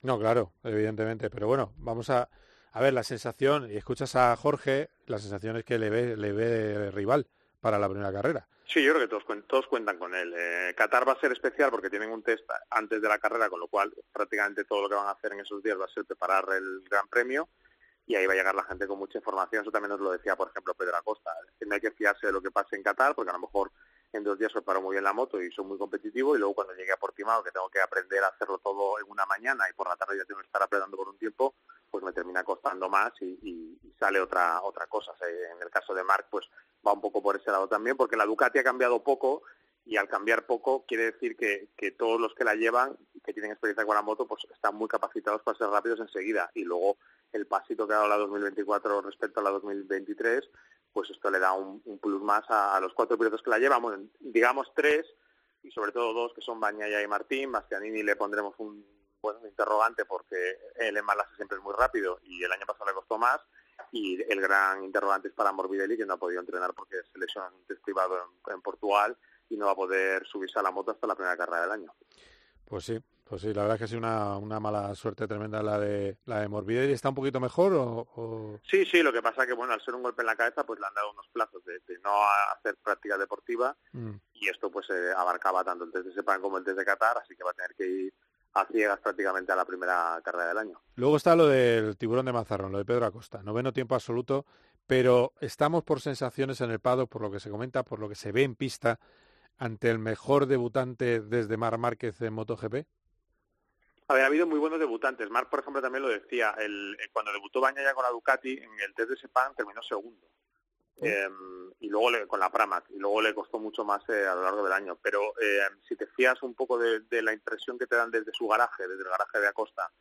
S2: No, claro, evidentemente, pero bueno, vamos a, a ver la sensación, y escuchas a Jorge, la sensación es que le ve, le ve rival para la primera carrera.
S13: Sí, yo creo que todos, todos cuentan con él. Eh, Qatar va a ser especial porque tienen un test antes de la carrera, con lo cual prácticamente todo lo que van a hacer en esos días va a ser preparar el Gran Premio y ahí va a llegar la gente con mucha información. Eso también nos lo decía, por ejemplo, Pedro Acosta. Hay que fiarse de lo que pase en Qatar porque a lo mejor en dos días preparo muy bien la moto y soy muy competitivo y luego cuando llegue a Portimao, que tengo que aprender a hacerlo todo en una mañana y por la tarde ya tengo que estar apretando por un tiempo, pues me termina costando más y, y- y sale otra otra cosa. O sea, en el caso de Marc, pues va un poco por ese lado también, porque la Ducati ha cambiado poco y al cambiar poco quiere decir que, que todos los que la llevan, que tienen experiencia con la moto, pues están muy capacitados para ser rápidos enseguida. Y luego el pasito que ha dado la 2024 respecto a la 2023, pues esto le da un, un plus más a, los cuatro pilotos que la llevan, bueno, digamos tres, y sobre todo dos que son Bañaya y Martín. Bastianini le pondremos un bueno, interrogante porque él en Malasia siempre es muy rápido y el año pasado le costó más. Y el gran interrogante es para Morbidelli, que no ha podido entrenar porque se lesionó en un test privado en, en Portugal y no va a poder subirse a la moto hasta la primera carrera del año.
S2: Pues sí, Pues sí, la verdad es que ha sido una, una mala suerte tremenda la de la de Morbidelli. ¿Está un poquito mejor o...? o-
S13: Sí, sí, lo que pasa que, bueno, al ser un golpe en la cabeza, pues le han dado unos plazos de, de no hacer práctica deportiva
S2: Mm.
S13: y esto pues eh, abarcaba tanto el test de Sepang como el test de Qatar, así que va a tener que ir a ciegas prácticamente a la primera carrera del año.
S2: Luego está lo del tiburón de Mazarrón, lo de Pedro Acosta. Noveno tiempo absoluto, pero estamos por sensaciones en el paddock, por lo que se comenta, por lo que se ve en pista, ante el mejor debutante desde Mar Márquez en MotoGP.
S13: A ver, ha habido muy buenos debutantes. Marc, por ejemplo, también lo decía. El, eh, cuando debutó Bañaya con la Ducati, en el test de Sepang terminó segundo. Eh, y luego le- con la Pramac, y luego le costó mucho más eh, a lo largo del año. Pero eh, si te fías un poco de, de la impresión que te dan desde su garaje, desde el garaje de Acosta,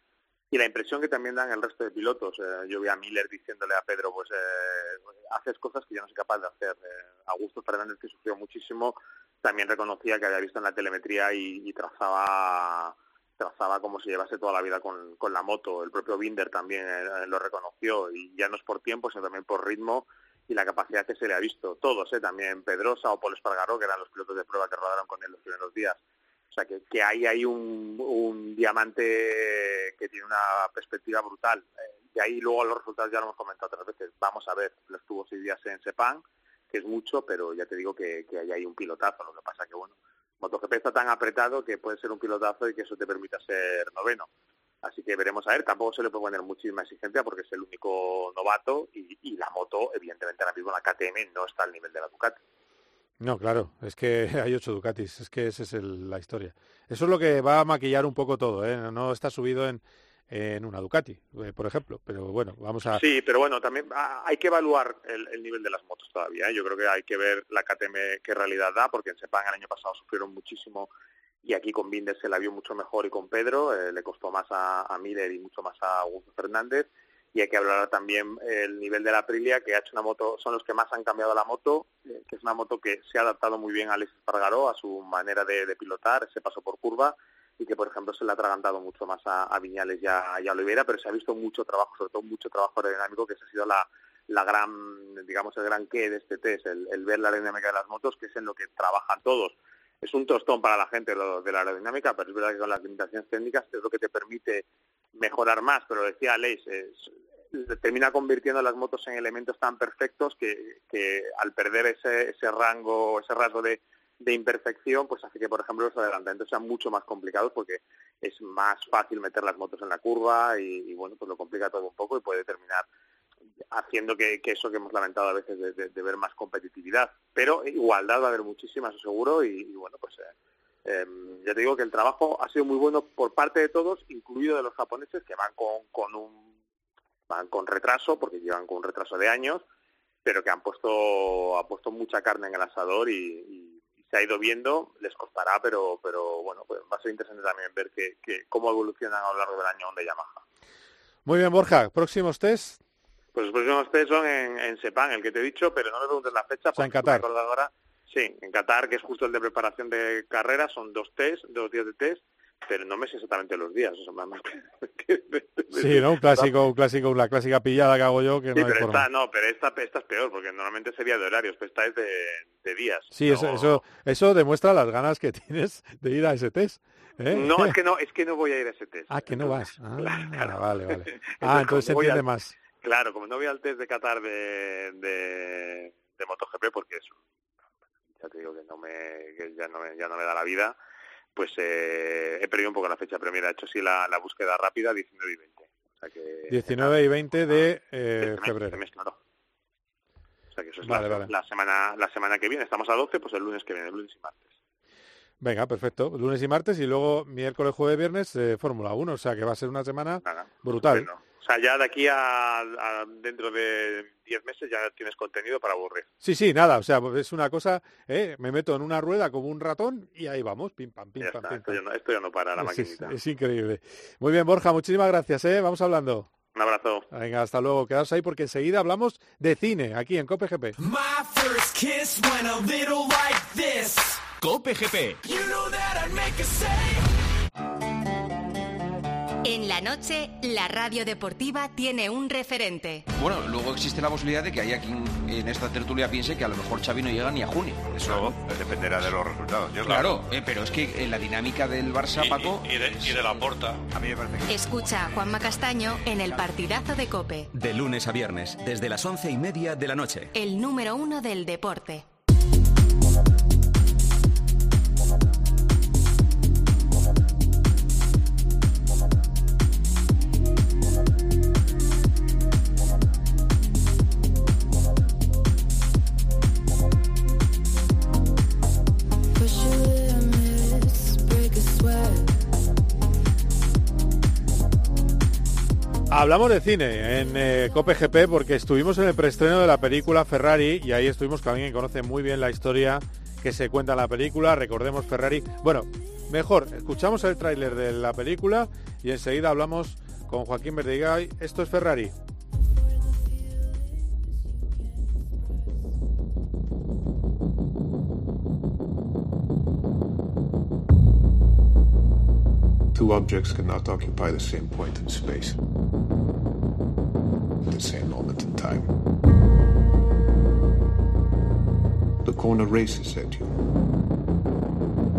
S13: y la impresión que también dan el resto de pilotos, eh, yo vi a Miller diciéndole a Pedro, pues eh, haces cosas que yo no soy capaz de hacer. Eh, Augusto Fernández, que sufrió muchísimo, también reconocía que había visto en la telemetría y, y trazaba trazaba como si llevase toda la vida con, con la moto. El propio Binder también eh, lo reconoció y ya no es por tiempo, sino también por ritmo y la capacidad que se le ha visto. Todos, ¿eh? también Pedrosa o Paul Espargaró, que eran los pilotos de prueba que rodaron con él los primeros días. O sea, que, que hay ahí un, un diamante que tiene una perspectiva brutal. Eh, y ahí luego los resultados ya lo hemos comentado otras veces. Vamos a ver, lo estuvo seis días en Sepang, que es mucho, pero ya te digo que, que hay ahí un pilotazo. Lo que pasa que, bueno, MotoGP está tan apretado que puede ser un pilotazo y que eso te permita ser noveno. Así que veremos a ver, tampoco se le puede poner muchísima exigencia porque es el único novato y, y la moto, evidentemente ahora mismo la KTM no está al nivel de la Ducati.
S2: No, claro, es que hay ocho Ducatis, es que esa es el- la historia. Eso es lo que va a maquillar un poco todo, ¿eh? No está subido en, en una Ducati, eh, por ejemplo, pero bueno, vamos a...
S13: Sí, pero bueno, también hay que evaluar el, el nivel de las motos todavía. ¿eh? Yo creo que hay que ver la KTM qué realidad da, porque en Sepang el año pasado sufrieron muchísimo y aquí con Binder se la vio mucho mejor y con Pedro eh, le costó más a, a Miller y mucho más a Augusto Fernández. Y hay que hablar también el nivel de la Aprilia, que ha hecho una moto, son los que más han cambiado la moto, eh, que es una moto que se ha adaptado muy bien a Alex Espargaró, a su manera de, de pilotar, ese paso por curva, y que por ejemplo se le ha atragantado mucho más a, Viñales y a, y Oliveira, pero se ha visto mucho trabajo, sobre todo mucho trabajo aerodinámico, que esa ha sido la, la gran, digamos, el gran qué de este test, el, ver la aerodinámica de las motos, que es en lo que trabajan todos. Es un tostón para la gente lo de la aerodinámica, pero es verdad que con las limitaciones técnicas es lo que te permite mejorar más, pero decía Aleix, es- termina convirtiendo las motos en elementos tan perfectos que, que al perder ese, ese rango, ese rasgo de, de imperfección, pues hace que, por ejemplo, los adelantamientos sean mucho más complicados porque es más fácil meter las motos en la curva y, y, bueno, pues lo complica todo un poco y puede terminar haciendo que, que eso que hemos lamentado a veces de, de- ver más competitividad. Pero igualdad va a haber muchísima, eso seguro, y, y bueno, pues eh, em, ya te digo que el trabajo ha sido muy bueno por parte de todos, incluido de los japoneses, que van con, con un van con retraso, porque llevan con un retraso de años, pero que han puesto, ha puesto mucha carne en el asador y- y se ha ido viendo, les costará, pero, pero bueno, pues va a ser interesante también ver que, que cómo evolucionan a lo largo del año Honda y Yamaha.
S2: Muy bien, Borja, próximos test.
S13: Pues los próximos test son en, en Sepang, el que te he dicho, pero no me preguntes la fecha.
S2: O sea, en
S13: porque
S2: Qatar.
S13: ahora. Sí, en Qatar, que es justo el de preparación de carrera, son dos test, dos días de test, pero no me sé exactamente los días. O sea, más- más que-
S2: Sí, ¿no? Un clásico, un clásico, una clásica pillada que hago yo que
S13: Sí,
S2: no hay
S13: pero
S2: forma.
S13: esta, no, pero esta, esta es peor, porque normalmente sería de horarios, pero esta es de, de días.
S2: Sí, eso, eso, eso demuestra las ganas que tienes de ir a ese test. ¿eh?
S13: No, es que no, es que no voy a ir a ese test.
S2: Ah, que no vas. Ah,
S13: Claro.
S2: vale, vale.
S13: Entonces,
S2: Ah, entonces se entiende
S13: al-
S2: más.
S13: Claro, como no voy al test de Qatar de, de, de MotoGP, porque es, ya te digo que no me, que ya no me, ya no me da la vida, pues eh, he perdido un poco la fecha, pero mira, he hecho sí la, la búsqueda rápida 19 y 20. O sea que
S2: 19 y 20 de eh,
S13: este mes,
S2: febrero.
S13: este mes, claro. O sea que eso es
S2: Vale,
S13: la,
S2: vale.
S13: la semana la semana que viene. Estamos a 12, pues el lunes que viene, el lunes y martes.
S2: Venga, perfecto. Lunes y martes y luego miércoles, jueves, viernes, eh, Fórmula 1. O sea que va a ser una semana brutal.
S13: O sea, ya de aquí a, a dentro de 10 meses ya tienes contenido para aburrir.
S2: Sí, sí, nada. O sea, es una cosa, ¿eh? me meto en una rueda como un ratón y ahí vamos, pim, pam, pim,
S13: Ya
S2: pam,
S13: está,
S2: pim,
S13: esto,
S2: pam.
S13: ya no, esto ya no para la
S2: Es,
S13: maquinita.
S2: es increíble. Muy bien, Borja, muchísimas gracias, ¿eh? Vamos hablando.
S13: Un abrazo.
S2: Venga, hasta luego. Quedaos ahí porque enseguida hablamos de cine aquí en Cope GP.
S14: My first kiss went a little like this.
S1: Cope GP.
S14: You know
S15: En la noche, la radio deportiva tiene un referente.
S16: Bueno, luego existe la posibilidad de que haya quien en esta tertulia piense que a lo mejor Xavi no llega ni a junio.
S17: Eso dependerá de los resultados. Yo,
S16: Claro, eh, pero es que en la dinámica del Barça, Paco...
S18: Y de, y de la porta.
S17: A mí me parece que...
S15: Escucha a Juanma Castaño en el partidazo de Cope,
S1: De lunes a viernes, desde las once y media de la noche.
S15: el número uno del deporte.
S2: Hablamos de cine en eh, Cope GP porque estuvimos en el preestreno de la película Ferrari y ahí estuvimos con alguien que conoce muy bien la historia que se cuenta en la película. Recordemos Ferrari. Bueno, mejor, escuchamos el tráiler de la película y enseguida hablamos con Joaquín Verdigay. Esto es Ferrari.
S19: Two objects cannot occupy the same point in space at the same moment in time. The corner races at you.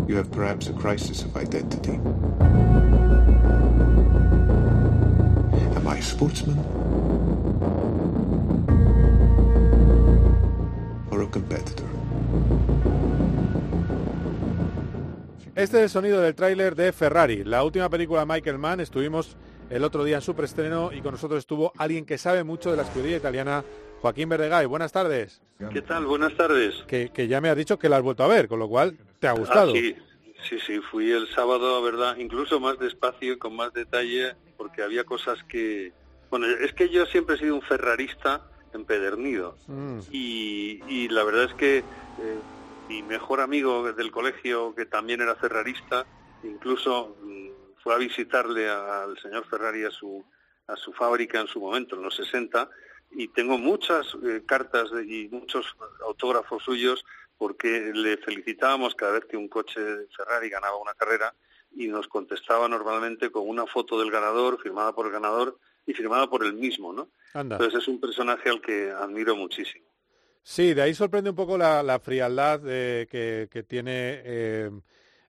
S19: You have perhaps a crisis of identity. Am I a sportsman? Or a competitor?
S2: Este es el sonido del tráiler de Ferrari, la última película de Michael Mann. Estuvimos el otro día en su preestreno y con nosotros estuvo alguien que sabe mucho de la escudería italiana, Joaquín Verdegay. Buenas tardes.
S20: ¿Qué tal? Buenas tardes.
S2: Que, que ya me has dicho que la has vuelto a ver, con lo cual te ha gustado.
S20: Ah, sí, sí, sí, fui el sábado, ¿verdad? Incluso más despacio y con más detalle, porque había cosas que... Bueno, es que yo siempre he sido un ferrarista empedernido.
S2: Mm.
S20: Y, y la verdad es que eh, mi mejor amigo del colegio, que también era ferrarista, incluso mm, fue a visitarle al señor Ferrari a su, a su fábrica en su momento, en los 60, y tengo muchas eh, cartas de- y muchos autógrafos suyos porque le felicitábamos cada vez que un coche Ferrari ganaba una carrera y nos contestaba normalmente con una foto del ganador, firmada por el ganador y firmada por él mismo, ¿no?
S2: Anda.
S20: Entonces es un personaje al que admiro muchísimo.
S2: Sí, de ahí sorprende un poco la, frialdad eh, que, tiene eh,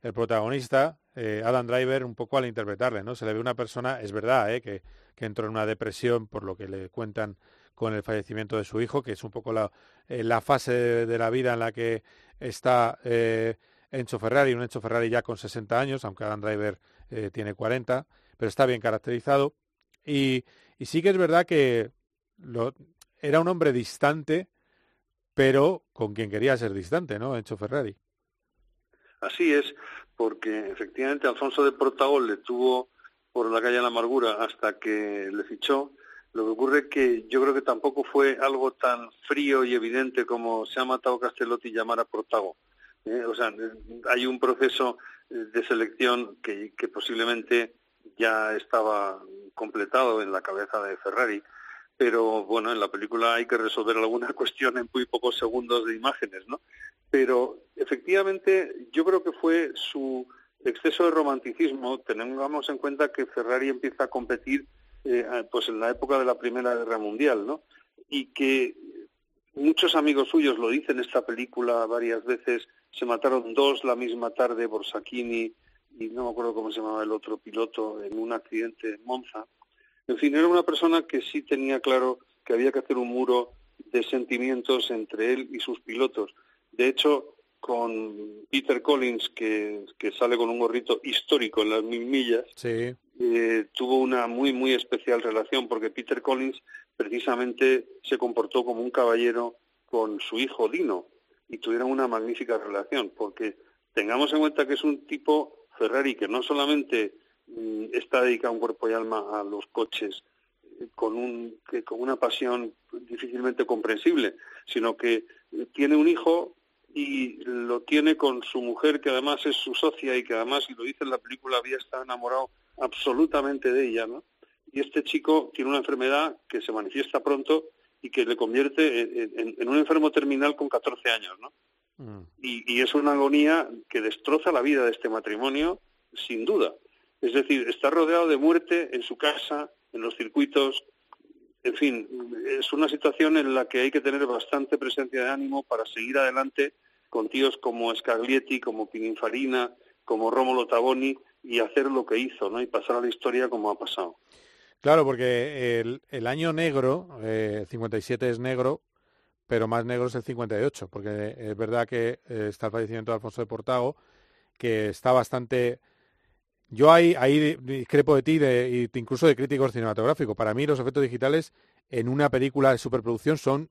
S2: el protagonista, eh, Adam Driver, un poco al interpretarle, ¿no? Se le ve una persona, es verdad, que, entró en una depresión por lo que le cuentan con el fallecimiento de su hijo, que es un poco la, fase de, la vida en la que está Enzo Ferrari, un Enzo Ferrari ya con 60 años, aunque Adam Driver tiene 40, pero está bien caracterizado. Y, sí que es verdad que era un hombre distante, pero con quien quería ser distante, ¿no? Enzo Ferrari.
S20: Así es, porque efectivamente Alfonso de Portagol le tuvo por la calle de la amargura hasta que le fichó. Lo que ocurre es que yo creo que tampoco fue algo tan frío y evidente como se ha matado Castellotti llamar a Portago. ¿eh? O sea, hay un proceso eh, de selección que posiblemente ya estaba completado en la cabeza de Ferrari, pero bueno, en la película hay que resolver alguna cuestión en muy pocos segundos de imágenes, ¿no? Pero efectivamente yo creo que fue su exceso de romanticismo, tengamos en cuenta que Ferrari empieza a competir eh, pues en la época de la Primera Guerra Mundial, ¿no? Y que muchos amigos suyos lo dicen en esta película varias veces, se mataron dos la misma tarde, Borsacchini y no me acuerdo cómo se llamaba el otro piloto, en un accidente en Monza. En fin, era una persona que sí tenía claro que había que hacer un muro de sentimientos entre él y sus pilotos. De hecho, con Peter Collins, que, que sale con un gorrito histórico en las mil millas,
S2: Sí.
S20: eh, tuvo una muy, muy especial relación, porque Peter Collins precisamente se comportó como un caballero con su hijo Dino y tuvieron una magnífica relación, porque tengamos en cuenta que es un tipo Ferrari que no solamente está dedicado en cuerpo y alma a los coches eh, con, un, que- con una pasión difícilmente comprensible, sino que tiene un hijo y lo tiene con su mujer, que además es su socia y que además, y lo dice en la película, había estado enamorado absolutamente de ella, ¿no? Y este chico tiene una enfermedad que se manifiesta pronto y que le convierte en, en- en un enfermo terminal con 14 años, ¿no? Y, y es una agonía que destroza la vida de este matrimonio, sin duda. Es decir, está rodeado de muerte en su casa, en los circuitos. En fin, es una situación en la que hay que tener bastante presencia de ánimo para seguir adelante con tíos como Scaglietti, como Pininfarina, como Rómulo Taboni y hacer lo que hizo, ¿no? Y pasar a la historia como ha pasado.
S2: Claro, porque el, año negro, eh, 57 es negro, pero más negro es el 58, porque es verdad que eh, está el fallecimiento de Alfonso de Portago, que está bastante... Yo ahí, ahí discrepo de ti de, incluso de críticos cinematográficos. Para mí los efectos digitales en una película de superproducción son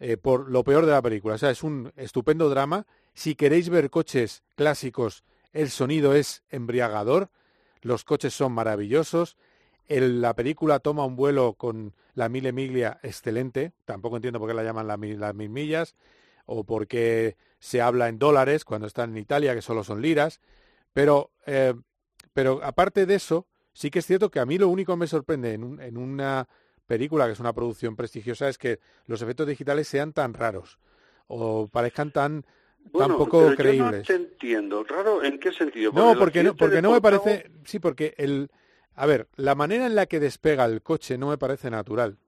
S2: eh, por lo peor de la película. O sea, es un estupendo drama. Si queréis ver coches clásicos, el sonido es embriagador, los coches son maravillosos, el- la película toma un vuelo con la mille miglia excelente, tampoco entiendo por qué la llaman la mil- las mil millas, o por qué se habla en dólares cuando están en Italia, que solo son liras, pero, eh, pero aparte de eso, sí que es cierto que a mí lo único que me sorprende en, un- en una película que es una producción prestigiosa es que los efectos digitales sean tan raros o parezcan tan, tan
S20: Bueno,
S2: poco
S20: pero yo
S2: creíbles.
S20: no te entiendo. ¿Raro en qué sentido?
S2: No, porque no, porque no me parece, sí, porque el, a ver, la manera en la que despega el coche no me parece natural.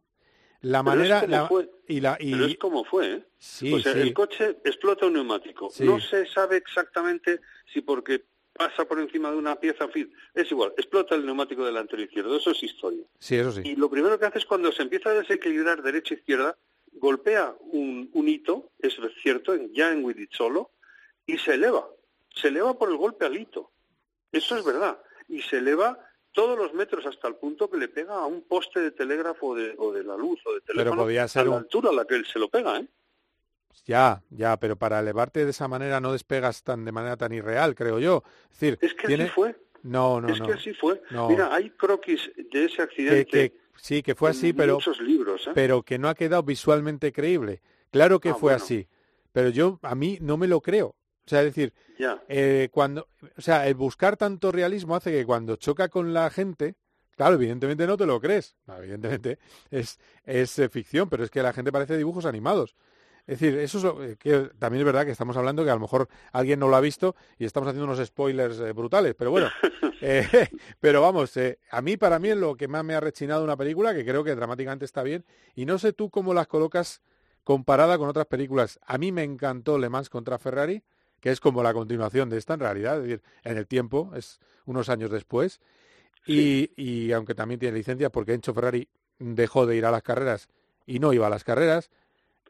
S2: La
S20: Pero
S2: manera,
S20: como
S2: la-
S20: fue.
S2: y la, y,
S20: Pero es como fue, ¿eh?
S2: Sí,
S20: o sea,
S2: sí.
S20: el coche explota un neumático.
S2: Sí.
S20: No se sabe exactamente si porque pasa por encima de una pieza, en fin, es igual, explota el neumático delantero izquierdo, eso es historia.
S2: sí, eso sí.
S20: Y lo primero que hace es cuando se empieza a desequilibrar derecha-izquierda, golpea un, un hito, es cierto, ya en Solo, y se eleva. Se eleva por el golpe al hito. Eso es verdad. Y se eleva todos los metros hasta el punto que le pega a un poste de telégrafo o de, o de la luz o de teléfono
S2: podía ser
S20: a la
S2: un-
S20: altura a la que él se lo pega, ¿eh?
S2: Ya, ya, pero para elevarte de esa manera no despegas tan de manera tan irreal, creo yo. Es decir,
S20: Es que
S2: tiene...
S20: así fue.
S2: No, no,
S20: es
S2: no.
S20: que así fue.
S2: No.
S20: Mira, hay croquis de ese accidente.
S2: que- sí, que fue así, pero,
S20: libros, ¿eh?
S2: pero que no ha quedado visualmente creíble. Claro que
S20: Ah,
S2: fue
S20: bueno.
S2: así, pero yo a mí no me lo creo. O sea, es decir,
S20: Ya.
S2: eh, cuando, o sea, el buscar tanto realismo hace que cuando choca con la gente, claro, evidentemente no te lo crees. Evidentemente es, es eh, ficción, pero es que la gente parece dibujos animados. Es decir, eso es lo- eh, que también es verdad que estamos hablando que a lo mejor alguien no lo ha visto y estamos haciendo unos spoilers eh, brutales, pero bueno, eh, pero vamos, eh, a mí para mí es lo que más me ha rechinado una película que creo que dramáticamente está bien y no sé tú cómo las colocas comparada con otras películas. A mí me encantó Le Mans contra Ferrari, que es como la continuación de esta en realidad, es decir, en el tiempo, es unos años después. Y, y aunque también tiene licencia, porque Encho Ferrari dejó de ir a las carreras y no iba a las carreras.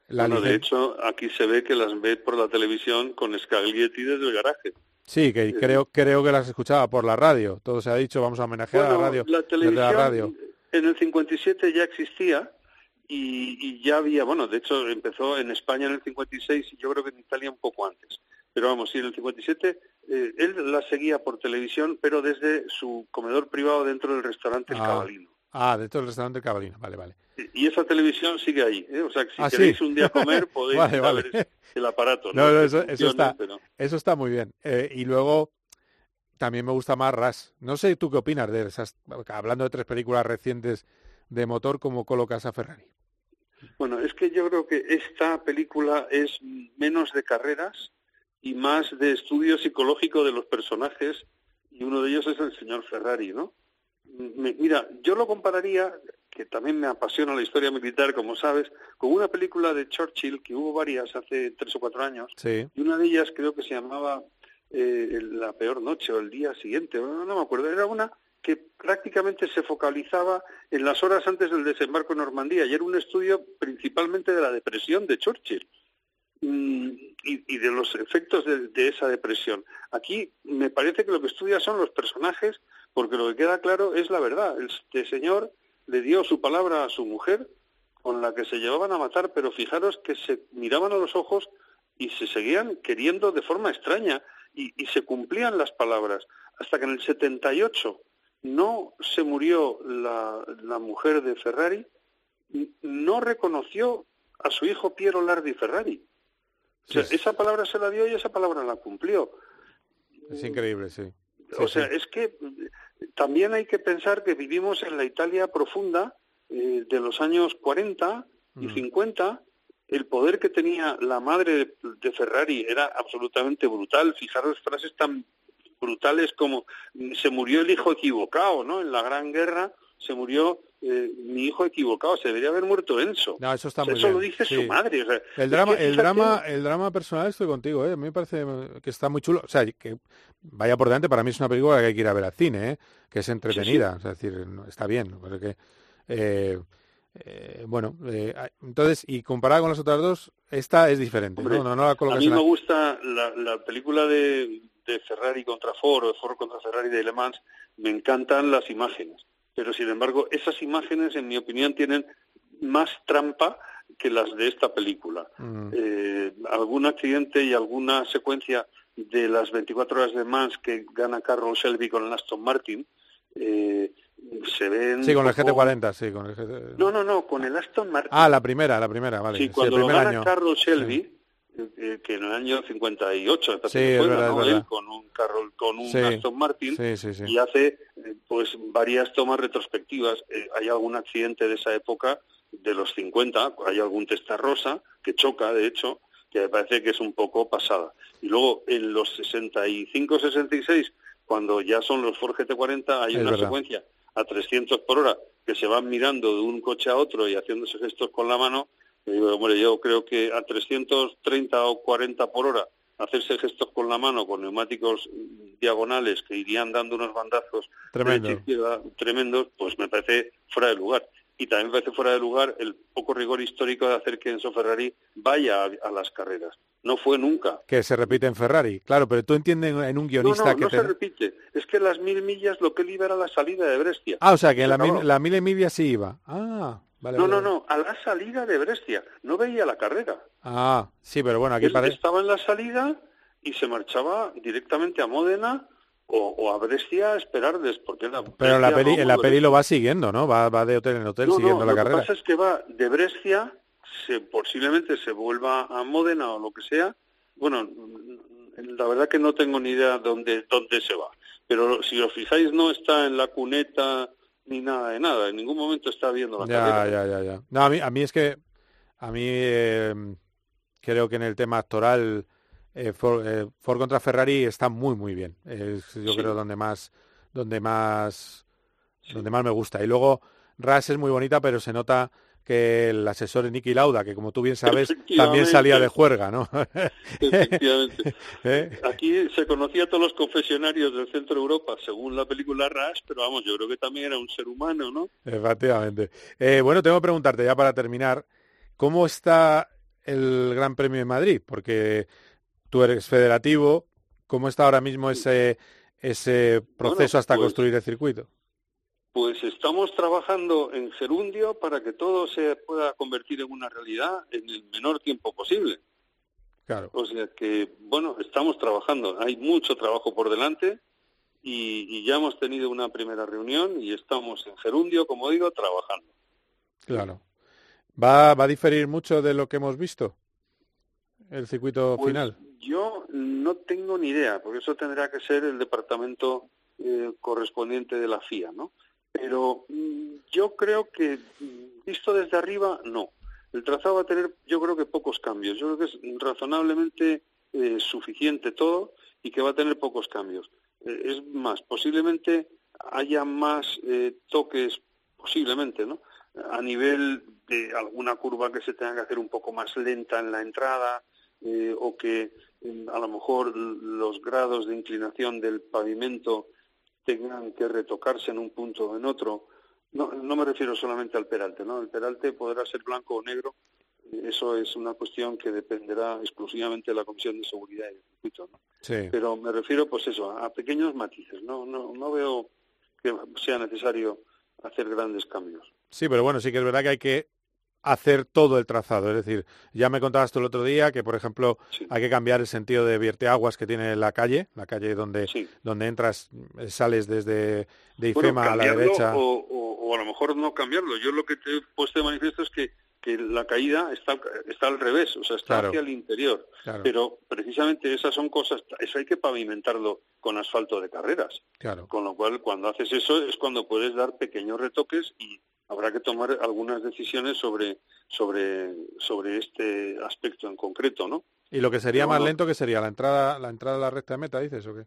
S2: La
S20: bueno, de hecho, aquí se ve que las ve por la televisión con Scaglietti desde el garaje.
S2: Sí, que creo, creo que las escuchaba por la radio. Todo se ha dicho, vamos a homenajear a la radio.
S20: la
S2: desde
S20: televisión
S2: la radio.
S20: en el 57 ya existía y, y ya había, bueno, de hecho empezó en España en el 56 y yo creo que en Italia un poco antes. Pero vamos, sí, en el 57 eh, él la seguía por televisión, pero desde su comedor privado dentro del restaurante El
S2: Ah,
S20: Cabalino.
S2: Ah, dentro del restaurante Cabalino. Vale, vale.
S20: Y esa televisión sigue ahí, ¿eh? O sea, que si
S2: Ah, ¿sí?
S20: queréis un día comer podéis
S2: Vale, vale.
S20: ver el aparato.
S2: No, no, eso, está,
S20: pero-
S2: eso está muy bien. Eh, y luego también me gusta más Rush. No sé tú qué opinas de esas, hablando de tres películas recientes de motor, ¿cómo colocas a Ferrari?
S20: Bueno, es que yo creo que esta película es menos de carreras y más de estudio psicológico de los personajes y uno de ellos es el señor Ferrari, ¿no? Mira, yo lo compararía, que también me apasiona la historia militar, como sabes, con una película de Churchill, que hubo varias hace tres o cuatro años,
S2: Sí.
S20: y una de ellas creo que se llamaba eh, La peor noche o el día siguiente, no, no me acuerdo, era una que prácticamente se focalizaba en las horas antes del desembarco en Normandía y era un estudio principalmente de la depresión de Churchill mm, y, y de los efectos de, de esa depresión. Aquí me parece que lo que estudia son los personajes porque lo que queda claro es la verdad. Este señor le dio su palabra a su mujer con la que se llevaban a matar, pero fijaros que se miraban a los ojos y se seguían queriendo de forma extraña y, y se cumplían las palabras. Hasta que en el 78 no se murió la, la mujer de Ferrari, no reconoció a su hijo Piero Lardi Ferrari. O sea, esa palabra se la dio y esa palabra la cumplió.
S2: Es increíble, sí. Sí,
S20: o sea,
S2: sí.
S20: es que también hay que pensar que vivimos en la Italia profunda eh, de los años 40 y
S2: Mm.
S20: 50. El poder que tenía la madre de, de Ferrari era absolutamente brutal. Fijaros frases tan brutales como se murió el hijo equivocado, ¿no? En la Gran Guerra se murió eh, mi hijo equivocado, se debería haber muerto Enzo.
S2: No, eso está
S20: O sea,
S2: muy
S20: eso
S2: bien.
S20: lo dice
S2: sí.
S20: su madre. o sea,
S2: El drama, el
S20: fíjate-
S2: drama, el drama personal estoy contigo, ¿eh? A mí me parece que está muy chulo. O sea, que vaya por delante, para mí es una película que hay que ir a ver al cine, ¿eh? Que es entretenida, es decir, está bien. Porque, eh, eh, bueno, eh, entonces, y comparada con las otras dos, esta es diferente,
S20: Hombre,
S2: ¿no? No, no la
S20: a mí
S2: la-
S20: me gusta la, la película de, de Ferrari contra Ford o de Ford contra Ferrari de Le Mans, me encantan las imágenes, pero sin embargo esas imágenes en mi opinión tienen más trampa que las de esta película.
S2: Mm.
S20: Eh, algún accidente y alguna secuencia de las 24 horas de Mans que gana Carroll Shelby con el Aston Martin eh, se ven
S2: Sí, con el
S20: poco-
S2: GT40, sí, con el GT...
S20: No, no, no, con el Aston Martin.
S2: Ah, la primera, la primera, vale.
S20: Sí,
S2: Sí,
S20: cuando
S2: el
S20: lo
S2: primer
S20: gana
S2: año.
S20: Carroll Shelby, eh, eh, que en el año 58 me parece
S2: Sí, es
S20: fue,
S2: verdad,
S20: ganó
S2: es
S20: él
S2: verdad.
S20: con un Carroll, con un
S2: Sí.
S20: Aston Martin
S2: Sí,
S20: y hace eh, pues varias tomas retrospectivas. Eh, hay algún accidente de esa época de los 50, hay algún testa rosa que choca, de hecho, que me parece que es un poco pasada. Y luego en los 65-66, cuando ya son los Ford GT40, hay
S2: Es
S20: una
S2: verdad.
S20: secuencia a 300 por hora que se van mirando de un coche a otro y haciéndose gestos con la mano. Y digo, hombre, yo creo que a 330 o 40 por hora hacerse gestos con la mano con neumáticos diagonales que irían dando unos bandazos
S2: Tremendo.
S20: izquierda tremendos, pues me parece fuera de lugar. Y también me parece fuera de lugar el poco rigor histórico de hacer que Enzo Ferrari vaya a, a las carreras. No fue nunca.
S2: Que se repite en Ferrari. Claro, pero tú entiendes en un
S20: No,
S2: guionista
S20: no,
S2: que
S20: no
S2: te...
S20: se repite. Es que las mil millas lo que él iba era la salida de Brescia.
S2: Ah, o sea, que en
S20: Se
S2: la, mil, la mil y media sí iba. Ah, vale.
S20: no,
S2: vale,
S20: no, no, a la salida de Brescia. No veía la carrera.
S2: Ah, sí, pero bueno, aquí
S20: Él
S2: parece...
S20: estaba en la salida y se marchaba directamente a Módena o, o a Brescia a esperarles, porque era
S2: Pero la peli, en la peli lo va siguiendo, ¿no? Va, va de hotel en hotel
S20: No, no,
S2: siguiendo la
S20: lo
S2: carrera.
S20: que pasa es que va de Brescia, se, posiblemente se vuelva a Módena o lo que sea. Bueno, la verdad que no tengo ni idea dónde, dónde se va. Pero si os fijáis, no está en la cuneta ni nada de nada. En ningún momento está viendo la
S2: Ya,
S20: carrera.
S2: ya, ya, ya. No, a mí, a mí es que, a mí eh, creo que en el tema actoral, eh, Ford, eh, Ford contra Ferrari está muy, muy bien. Es, yo
S20: Sí.
S2: creo donde más, donde más, donde más me gusta. Y luego Ras es muy bonita, pero se nota que el asesor es Nicky Lauda, que como tú bien sabes, también salía de juerga, ¿no?
S20: Efectivamente.
S2: ¿Eh?
S20: Aquí se conocía a todos los confesionarios del centro de Europa, según la película Rush, pero vamos, yo creo que también era un ser humano, ¿no?
S2: Efectivamente. Eh, bueno, tengo que preguntarte ya para terminar, ¿cómo está el Gran Premio de Madrid? Porque tú eres federativo, ¿cómo está ahora mismo ese, ese proceso
S20: Bueno,
S2: hasta
S20: pues-
S2: construir el circuito?
S20: Pues estamos trabajando en gerundio para que todo se pueda convertir en una realidad en el menor tiempo posible.
S2: Claro.
S20: O sea que, bueno, estamos trabajando. Hay mucho trabajo por delante y, y ya hemos tenido una primera reunión y estamos en gerundio, como digo, trabajando.
S2: Claro. ¿Va, va a diferir mucho de lo que hemos visto? El circuito
S20: Pues,
S2: final.
S20: Yo no tengo ni idea, porque eso tendrá que ser el departamento eh, correspondiente de la FIA, ¿no? Pero mm, yo creo que, mm, visto desde arriba, no. El trazado va a tener, yo creo que pocos cambios. Yo creo que es razonablemente eh, suficiente todo y que va a tener pocos cambios. Eh, es más, posiblemente haya más toques, posiblemente, ¿no? A nivel de alguna curva que se tenga que hacer un poco más lenta en la entrada eh, o que a lo mejor los grados de inclinación del pavimento tengan que retocarse en un punto o en otro. No, no me refiero solamente al peralte, ¿no? El peralte podrá ser blanco o negro. Eso es una cuestión que dependerá exclusivamente de la Comisión de Seguridad del circuito, ¿no?
S2: Sí.
S20: Pero me refiero, pues eso, a pequeños matices. No, no, no veo que sea necesario hacer grandes cambios.
S2: Sí, pero bueno, sí que es verdad que hay que hacer todo el trazado. Es decir, ya me contabas tú el otro día que, por ejemplo, hay que cambiar el sentido de vierteaguas que tiene la calle, la calle donde, donde entras, eh, sales desde de
S20: Bueno,
S2: IFEMA a la derecha.
S20: O, o- o a lo mejor no cambiarlo. Yo lo que te he puesto de manifiesto es que, que la caída está, está al revés, o sea, está
S2: Claro.
S20: hacia el interior.
S2: Claro.
S20: Pero precisamente esas son cosas, eso hay que pavimentarlo con asfalto de carreras.
S2: Claro.
S20: Con lo cual, cuando haces eso es cuando puedes dar pequeños retoques y habrá que tomar algunas decisiones sobre, sobre, sobre este aspecto en concreto, ¿no?
S2: Y lo que sería
S20: Pero
S2: más
S20: bueno.
S2: lento que sería la entrada, la entrada a la recta de meta, dices o qué?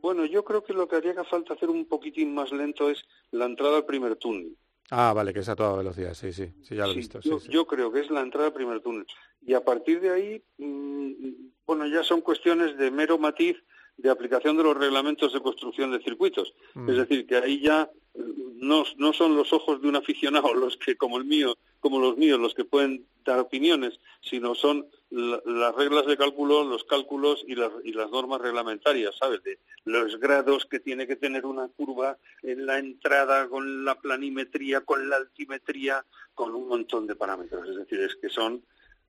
S20: Bueno, yo creo que lo que haría que falta hacer un poquitín más lento es la entrada al primer túnel.
S2: Ah, vale, que es a toda velocidad, sí, sí, sí, ya lo he
S20: Sí,
S2: visto.
S20: yo,
S2: sí.
S20: yo creo que es la entrada al primer túnel. Y a partir de ahí, mm, bueno, ya son cuestiones de mero matiz de aplicación de los reglamentos de construcción de circuitos.
S2: Mm.
S20: Es decir, que ahí ya no, no son los ojos de un aficionado los que, como el mío, como los míos, los que pueden dar opiniones, sino son la- las reglas de cálculo, los cálculos y las, y las normas reglamentarias, ¿sabes? De los grados que tiene que tener una curva en la entrada, con la planimetría, con la altimetría, con un montón de parámetros. Es decir, es que son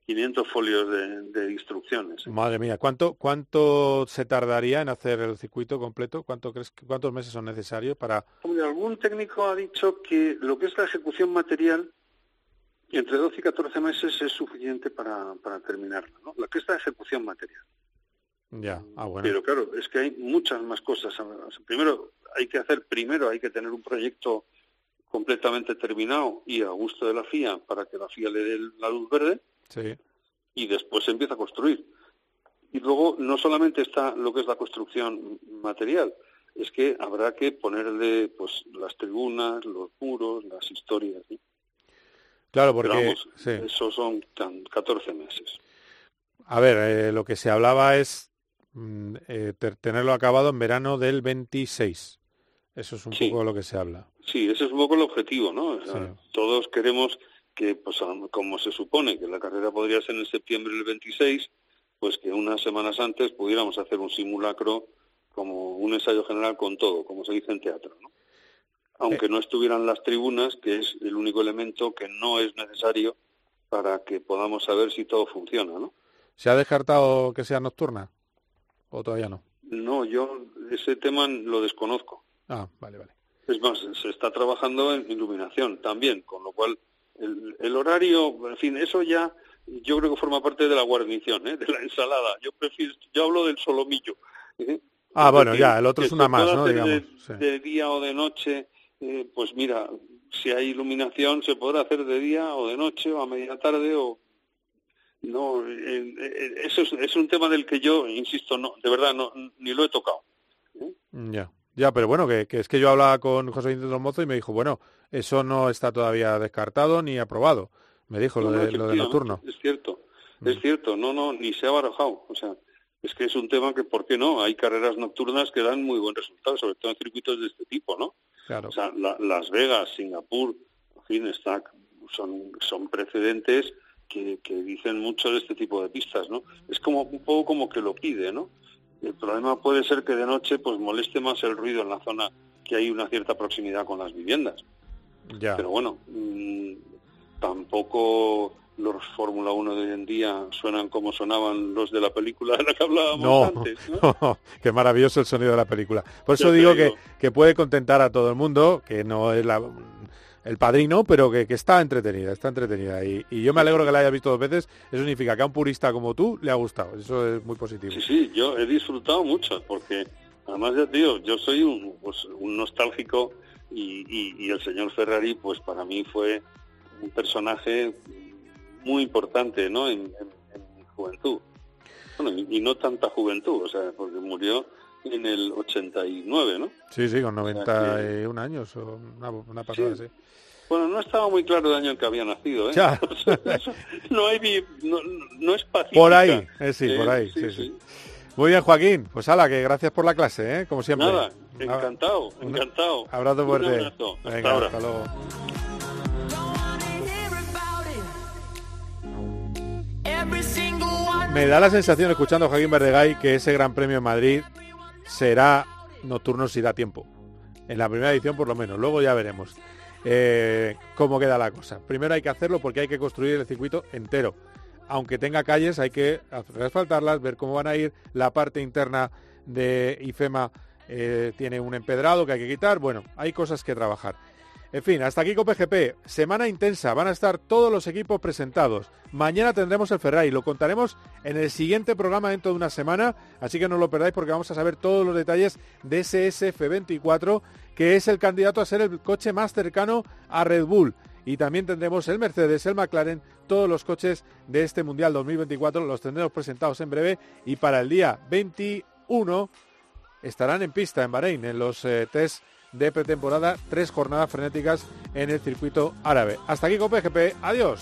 S20: 500 folios de, de instrucciones.
S2: Madre mía, ¿cuánto, ¿cuánto se tardaría en hacer el circuito completo? ¿Cuánto crees, ¿Cuántos meses son necesarios para...?
S20: Hombre, algún técnico ha dicho que lo que es la ejecución material, entre 12 y 14 meses es suficiente para, para terminarla, ¿no? Lo que es la ejecución material.
S2: Ya, ah, bueno.
S20: Pero claro, es que hay muchas más cosas. Primero hay que hacer, primero hay que tener un proyecto completamente terminado y a gusto de la FIA para que la FIA le dé la luz verde
S2: Sí.
S20: y después se empieza a construir. Y luego no solamente está lo que es la construcción material, es que habrá que ponerle pues las tribunas, los muros, las historias. ¿no?
S2: Claro, porque...
S20: vamos,
S2: sí.
S20: eso son tan 14 meses.
S2: A ver, eh, lo que se hablaba es mm, eh, tenerlo acabado en verano del 26. Eso es un
S20: Sí.
S2: poco lo que se habla.
S20: Sí, ese es un poco el objetivo, ¿no? O sea,
S2: Sí.
S20: Todos queremos que, pues como se supone que la carrera podría ser en septiembre del 26, pues que unas semanas antes pudiéramos hacer un simulacro como un ensayo general con todo, como se dice en teatro, ¿no? Aunque no estuvieran las tribunas, que es el único elemento que no es necesario para que podamos saber si todo funciona, ¿no?
S2: ¿Se ha descartado que sea nocturna? ¿O todavía no?
S20: No, yo ese tema lo desconozco.
S2: Ah, vale, vale.
S20: Es más, se está trabajando en iluminación también, con lo cual el, el horario, en fin, eso ya yo creo que forma parte de la guarnición, ¿eh? de la ensalada. Yo prefiero, yo hablo del solomillo. ¿eh?
S2: Ah, bueno, ya, el otro es una más, ¿no? Digamos.
S20: De,
S2: sí.
S20: de día o de noche, eh, pues mira, si hay iluminación se podrá hacer de día o de noche o a media tarde o no, eh, eh, eso es, es un tema del que yo insisto, no, de verdad no, ni lo he tocado.
S2: Ya, ya, pero bueno, que, que es que yo hablaba con José Vicente Mozo y me dijo, bueno, eso no está todavía descartado ni aprobado. Me dijo lo
S20: no,
S2: de, lo de nocturno.
S20: Es cierto,
S2: Mm.
S20: es cierto, no, no, ni se ha barajado. O sea, es que es un tema que, ¿por qué no? Hay carreras nocturnas que dan muy buen resultado, sobre todo en circuitos de este tipo, ¿no?
S2: Claro.
S20: O sea, la- Las Vegas, Singapur, en fin, está, son, son precedentes que, que dicen mucho de este tipo de pistas, ¿no? Es como un poco como que lo pide, ¿no? El problema puede ser que de noche pues moleste más el ruido en la zona que hay una cierta proximidad con las viviendas.
S2: Ya.
S20: Pero bueno, mm, tampoco los Fórmula 1 de hoy en día suenan como sonaban los de la película de la que hablábamos
S2: No,
S20: antes. ¿no?
S2: no, qué maravilloso el sonido de la película. Por eso digo que,
S20: digo.
S2: que puede contentar a todo el mundo, que no es la- el padrino, pero que, está entretenida, está entretenida. Y, yo me alegro que la haya visto dos veces. Eso significa que a un purista como tú le ha gustado. Eso es muy positivo.
S20: Sí, sí, yo he disfrutado mucho porque además ya digo, yo soy un, pues, un nostálgico y, el señor Ferrari pues para mí fue un personaje muy importante ¿no? en, en- juventud. Bueno, y, y no tanta juventud, o sea, porque murió en el 89, ¿no?
S2: Sí, sí, con
S20: sea
S2: 91 años o una, una pasada, sí.
S20: Bueno, no estaba muy claro el año en que había nacido, ¿eh?
S2: Ya.
S20: no hay no, no es pacífica.
S2: Por ahí, eh, sí,
S20: Eh,
S2: por ahí,
S20: sí,
S2: sí,
S20: sí.
S2: sí. Muy bien, Joaquín. Pues ala, que gracias por la clase, ¿eh? Como siempre.
S20: Nada,
S2: Un
S20: encantado, encantado.
S2: Abrazo
S20: Un
S2: fuerte.
S20: abrazo. Hasta
S2: Venga,
S20: ahora.
S2: hasta luego. Me da la sensación, escuchando a Joaquín Verdegay, que ese Gran Premio en Madrid será nocturno si da tiempo. En la primera edición, por lo menos. Luego ya veremos eh, cómo queda la cosa. Primero hay que hacerlo porque hay que construir el circuito entero. Aunque tenga calles, hay que asfaltarlas, ver cómo van a ir. La parte interna de IFEMA eh, tiene un empedrado que hay que quitar. Bueno, hay cosas que trabajar. En fin, hasta aquí COPGP. Semana intensa. Van a estar todos los equipos presentados. Mañana tendremos el Ferrari. Lo contaremos en el siguiente programa dentro de una semana. Así que no lo perdáis porque vamos a saber todos los detalles de ese SF24, que es el candidato a ser el coche más cercano a Red Bull. Y también tendremos el Mercedes, el McLaren, todos los coches de este Mundial 2024. Los tendremos presentados en breve. Y para el día 21
S14: estarán en pista en Bahrein en los eh, test de pretemporada, tres jornadas frenéticas en el circuito árabe. Hasta aquí con PGP, adiós.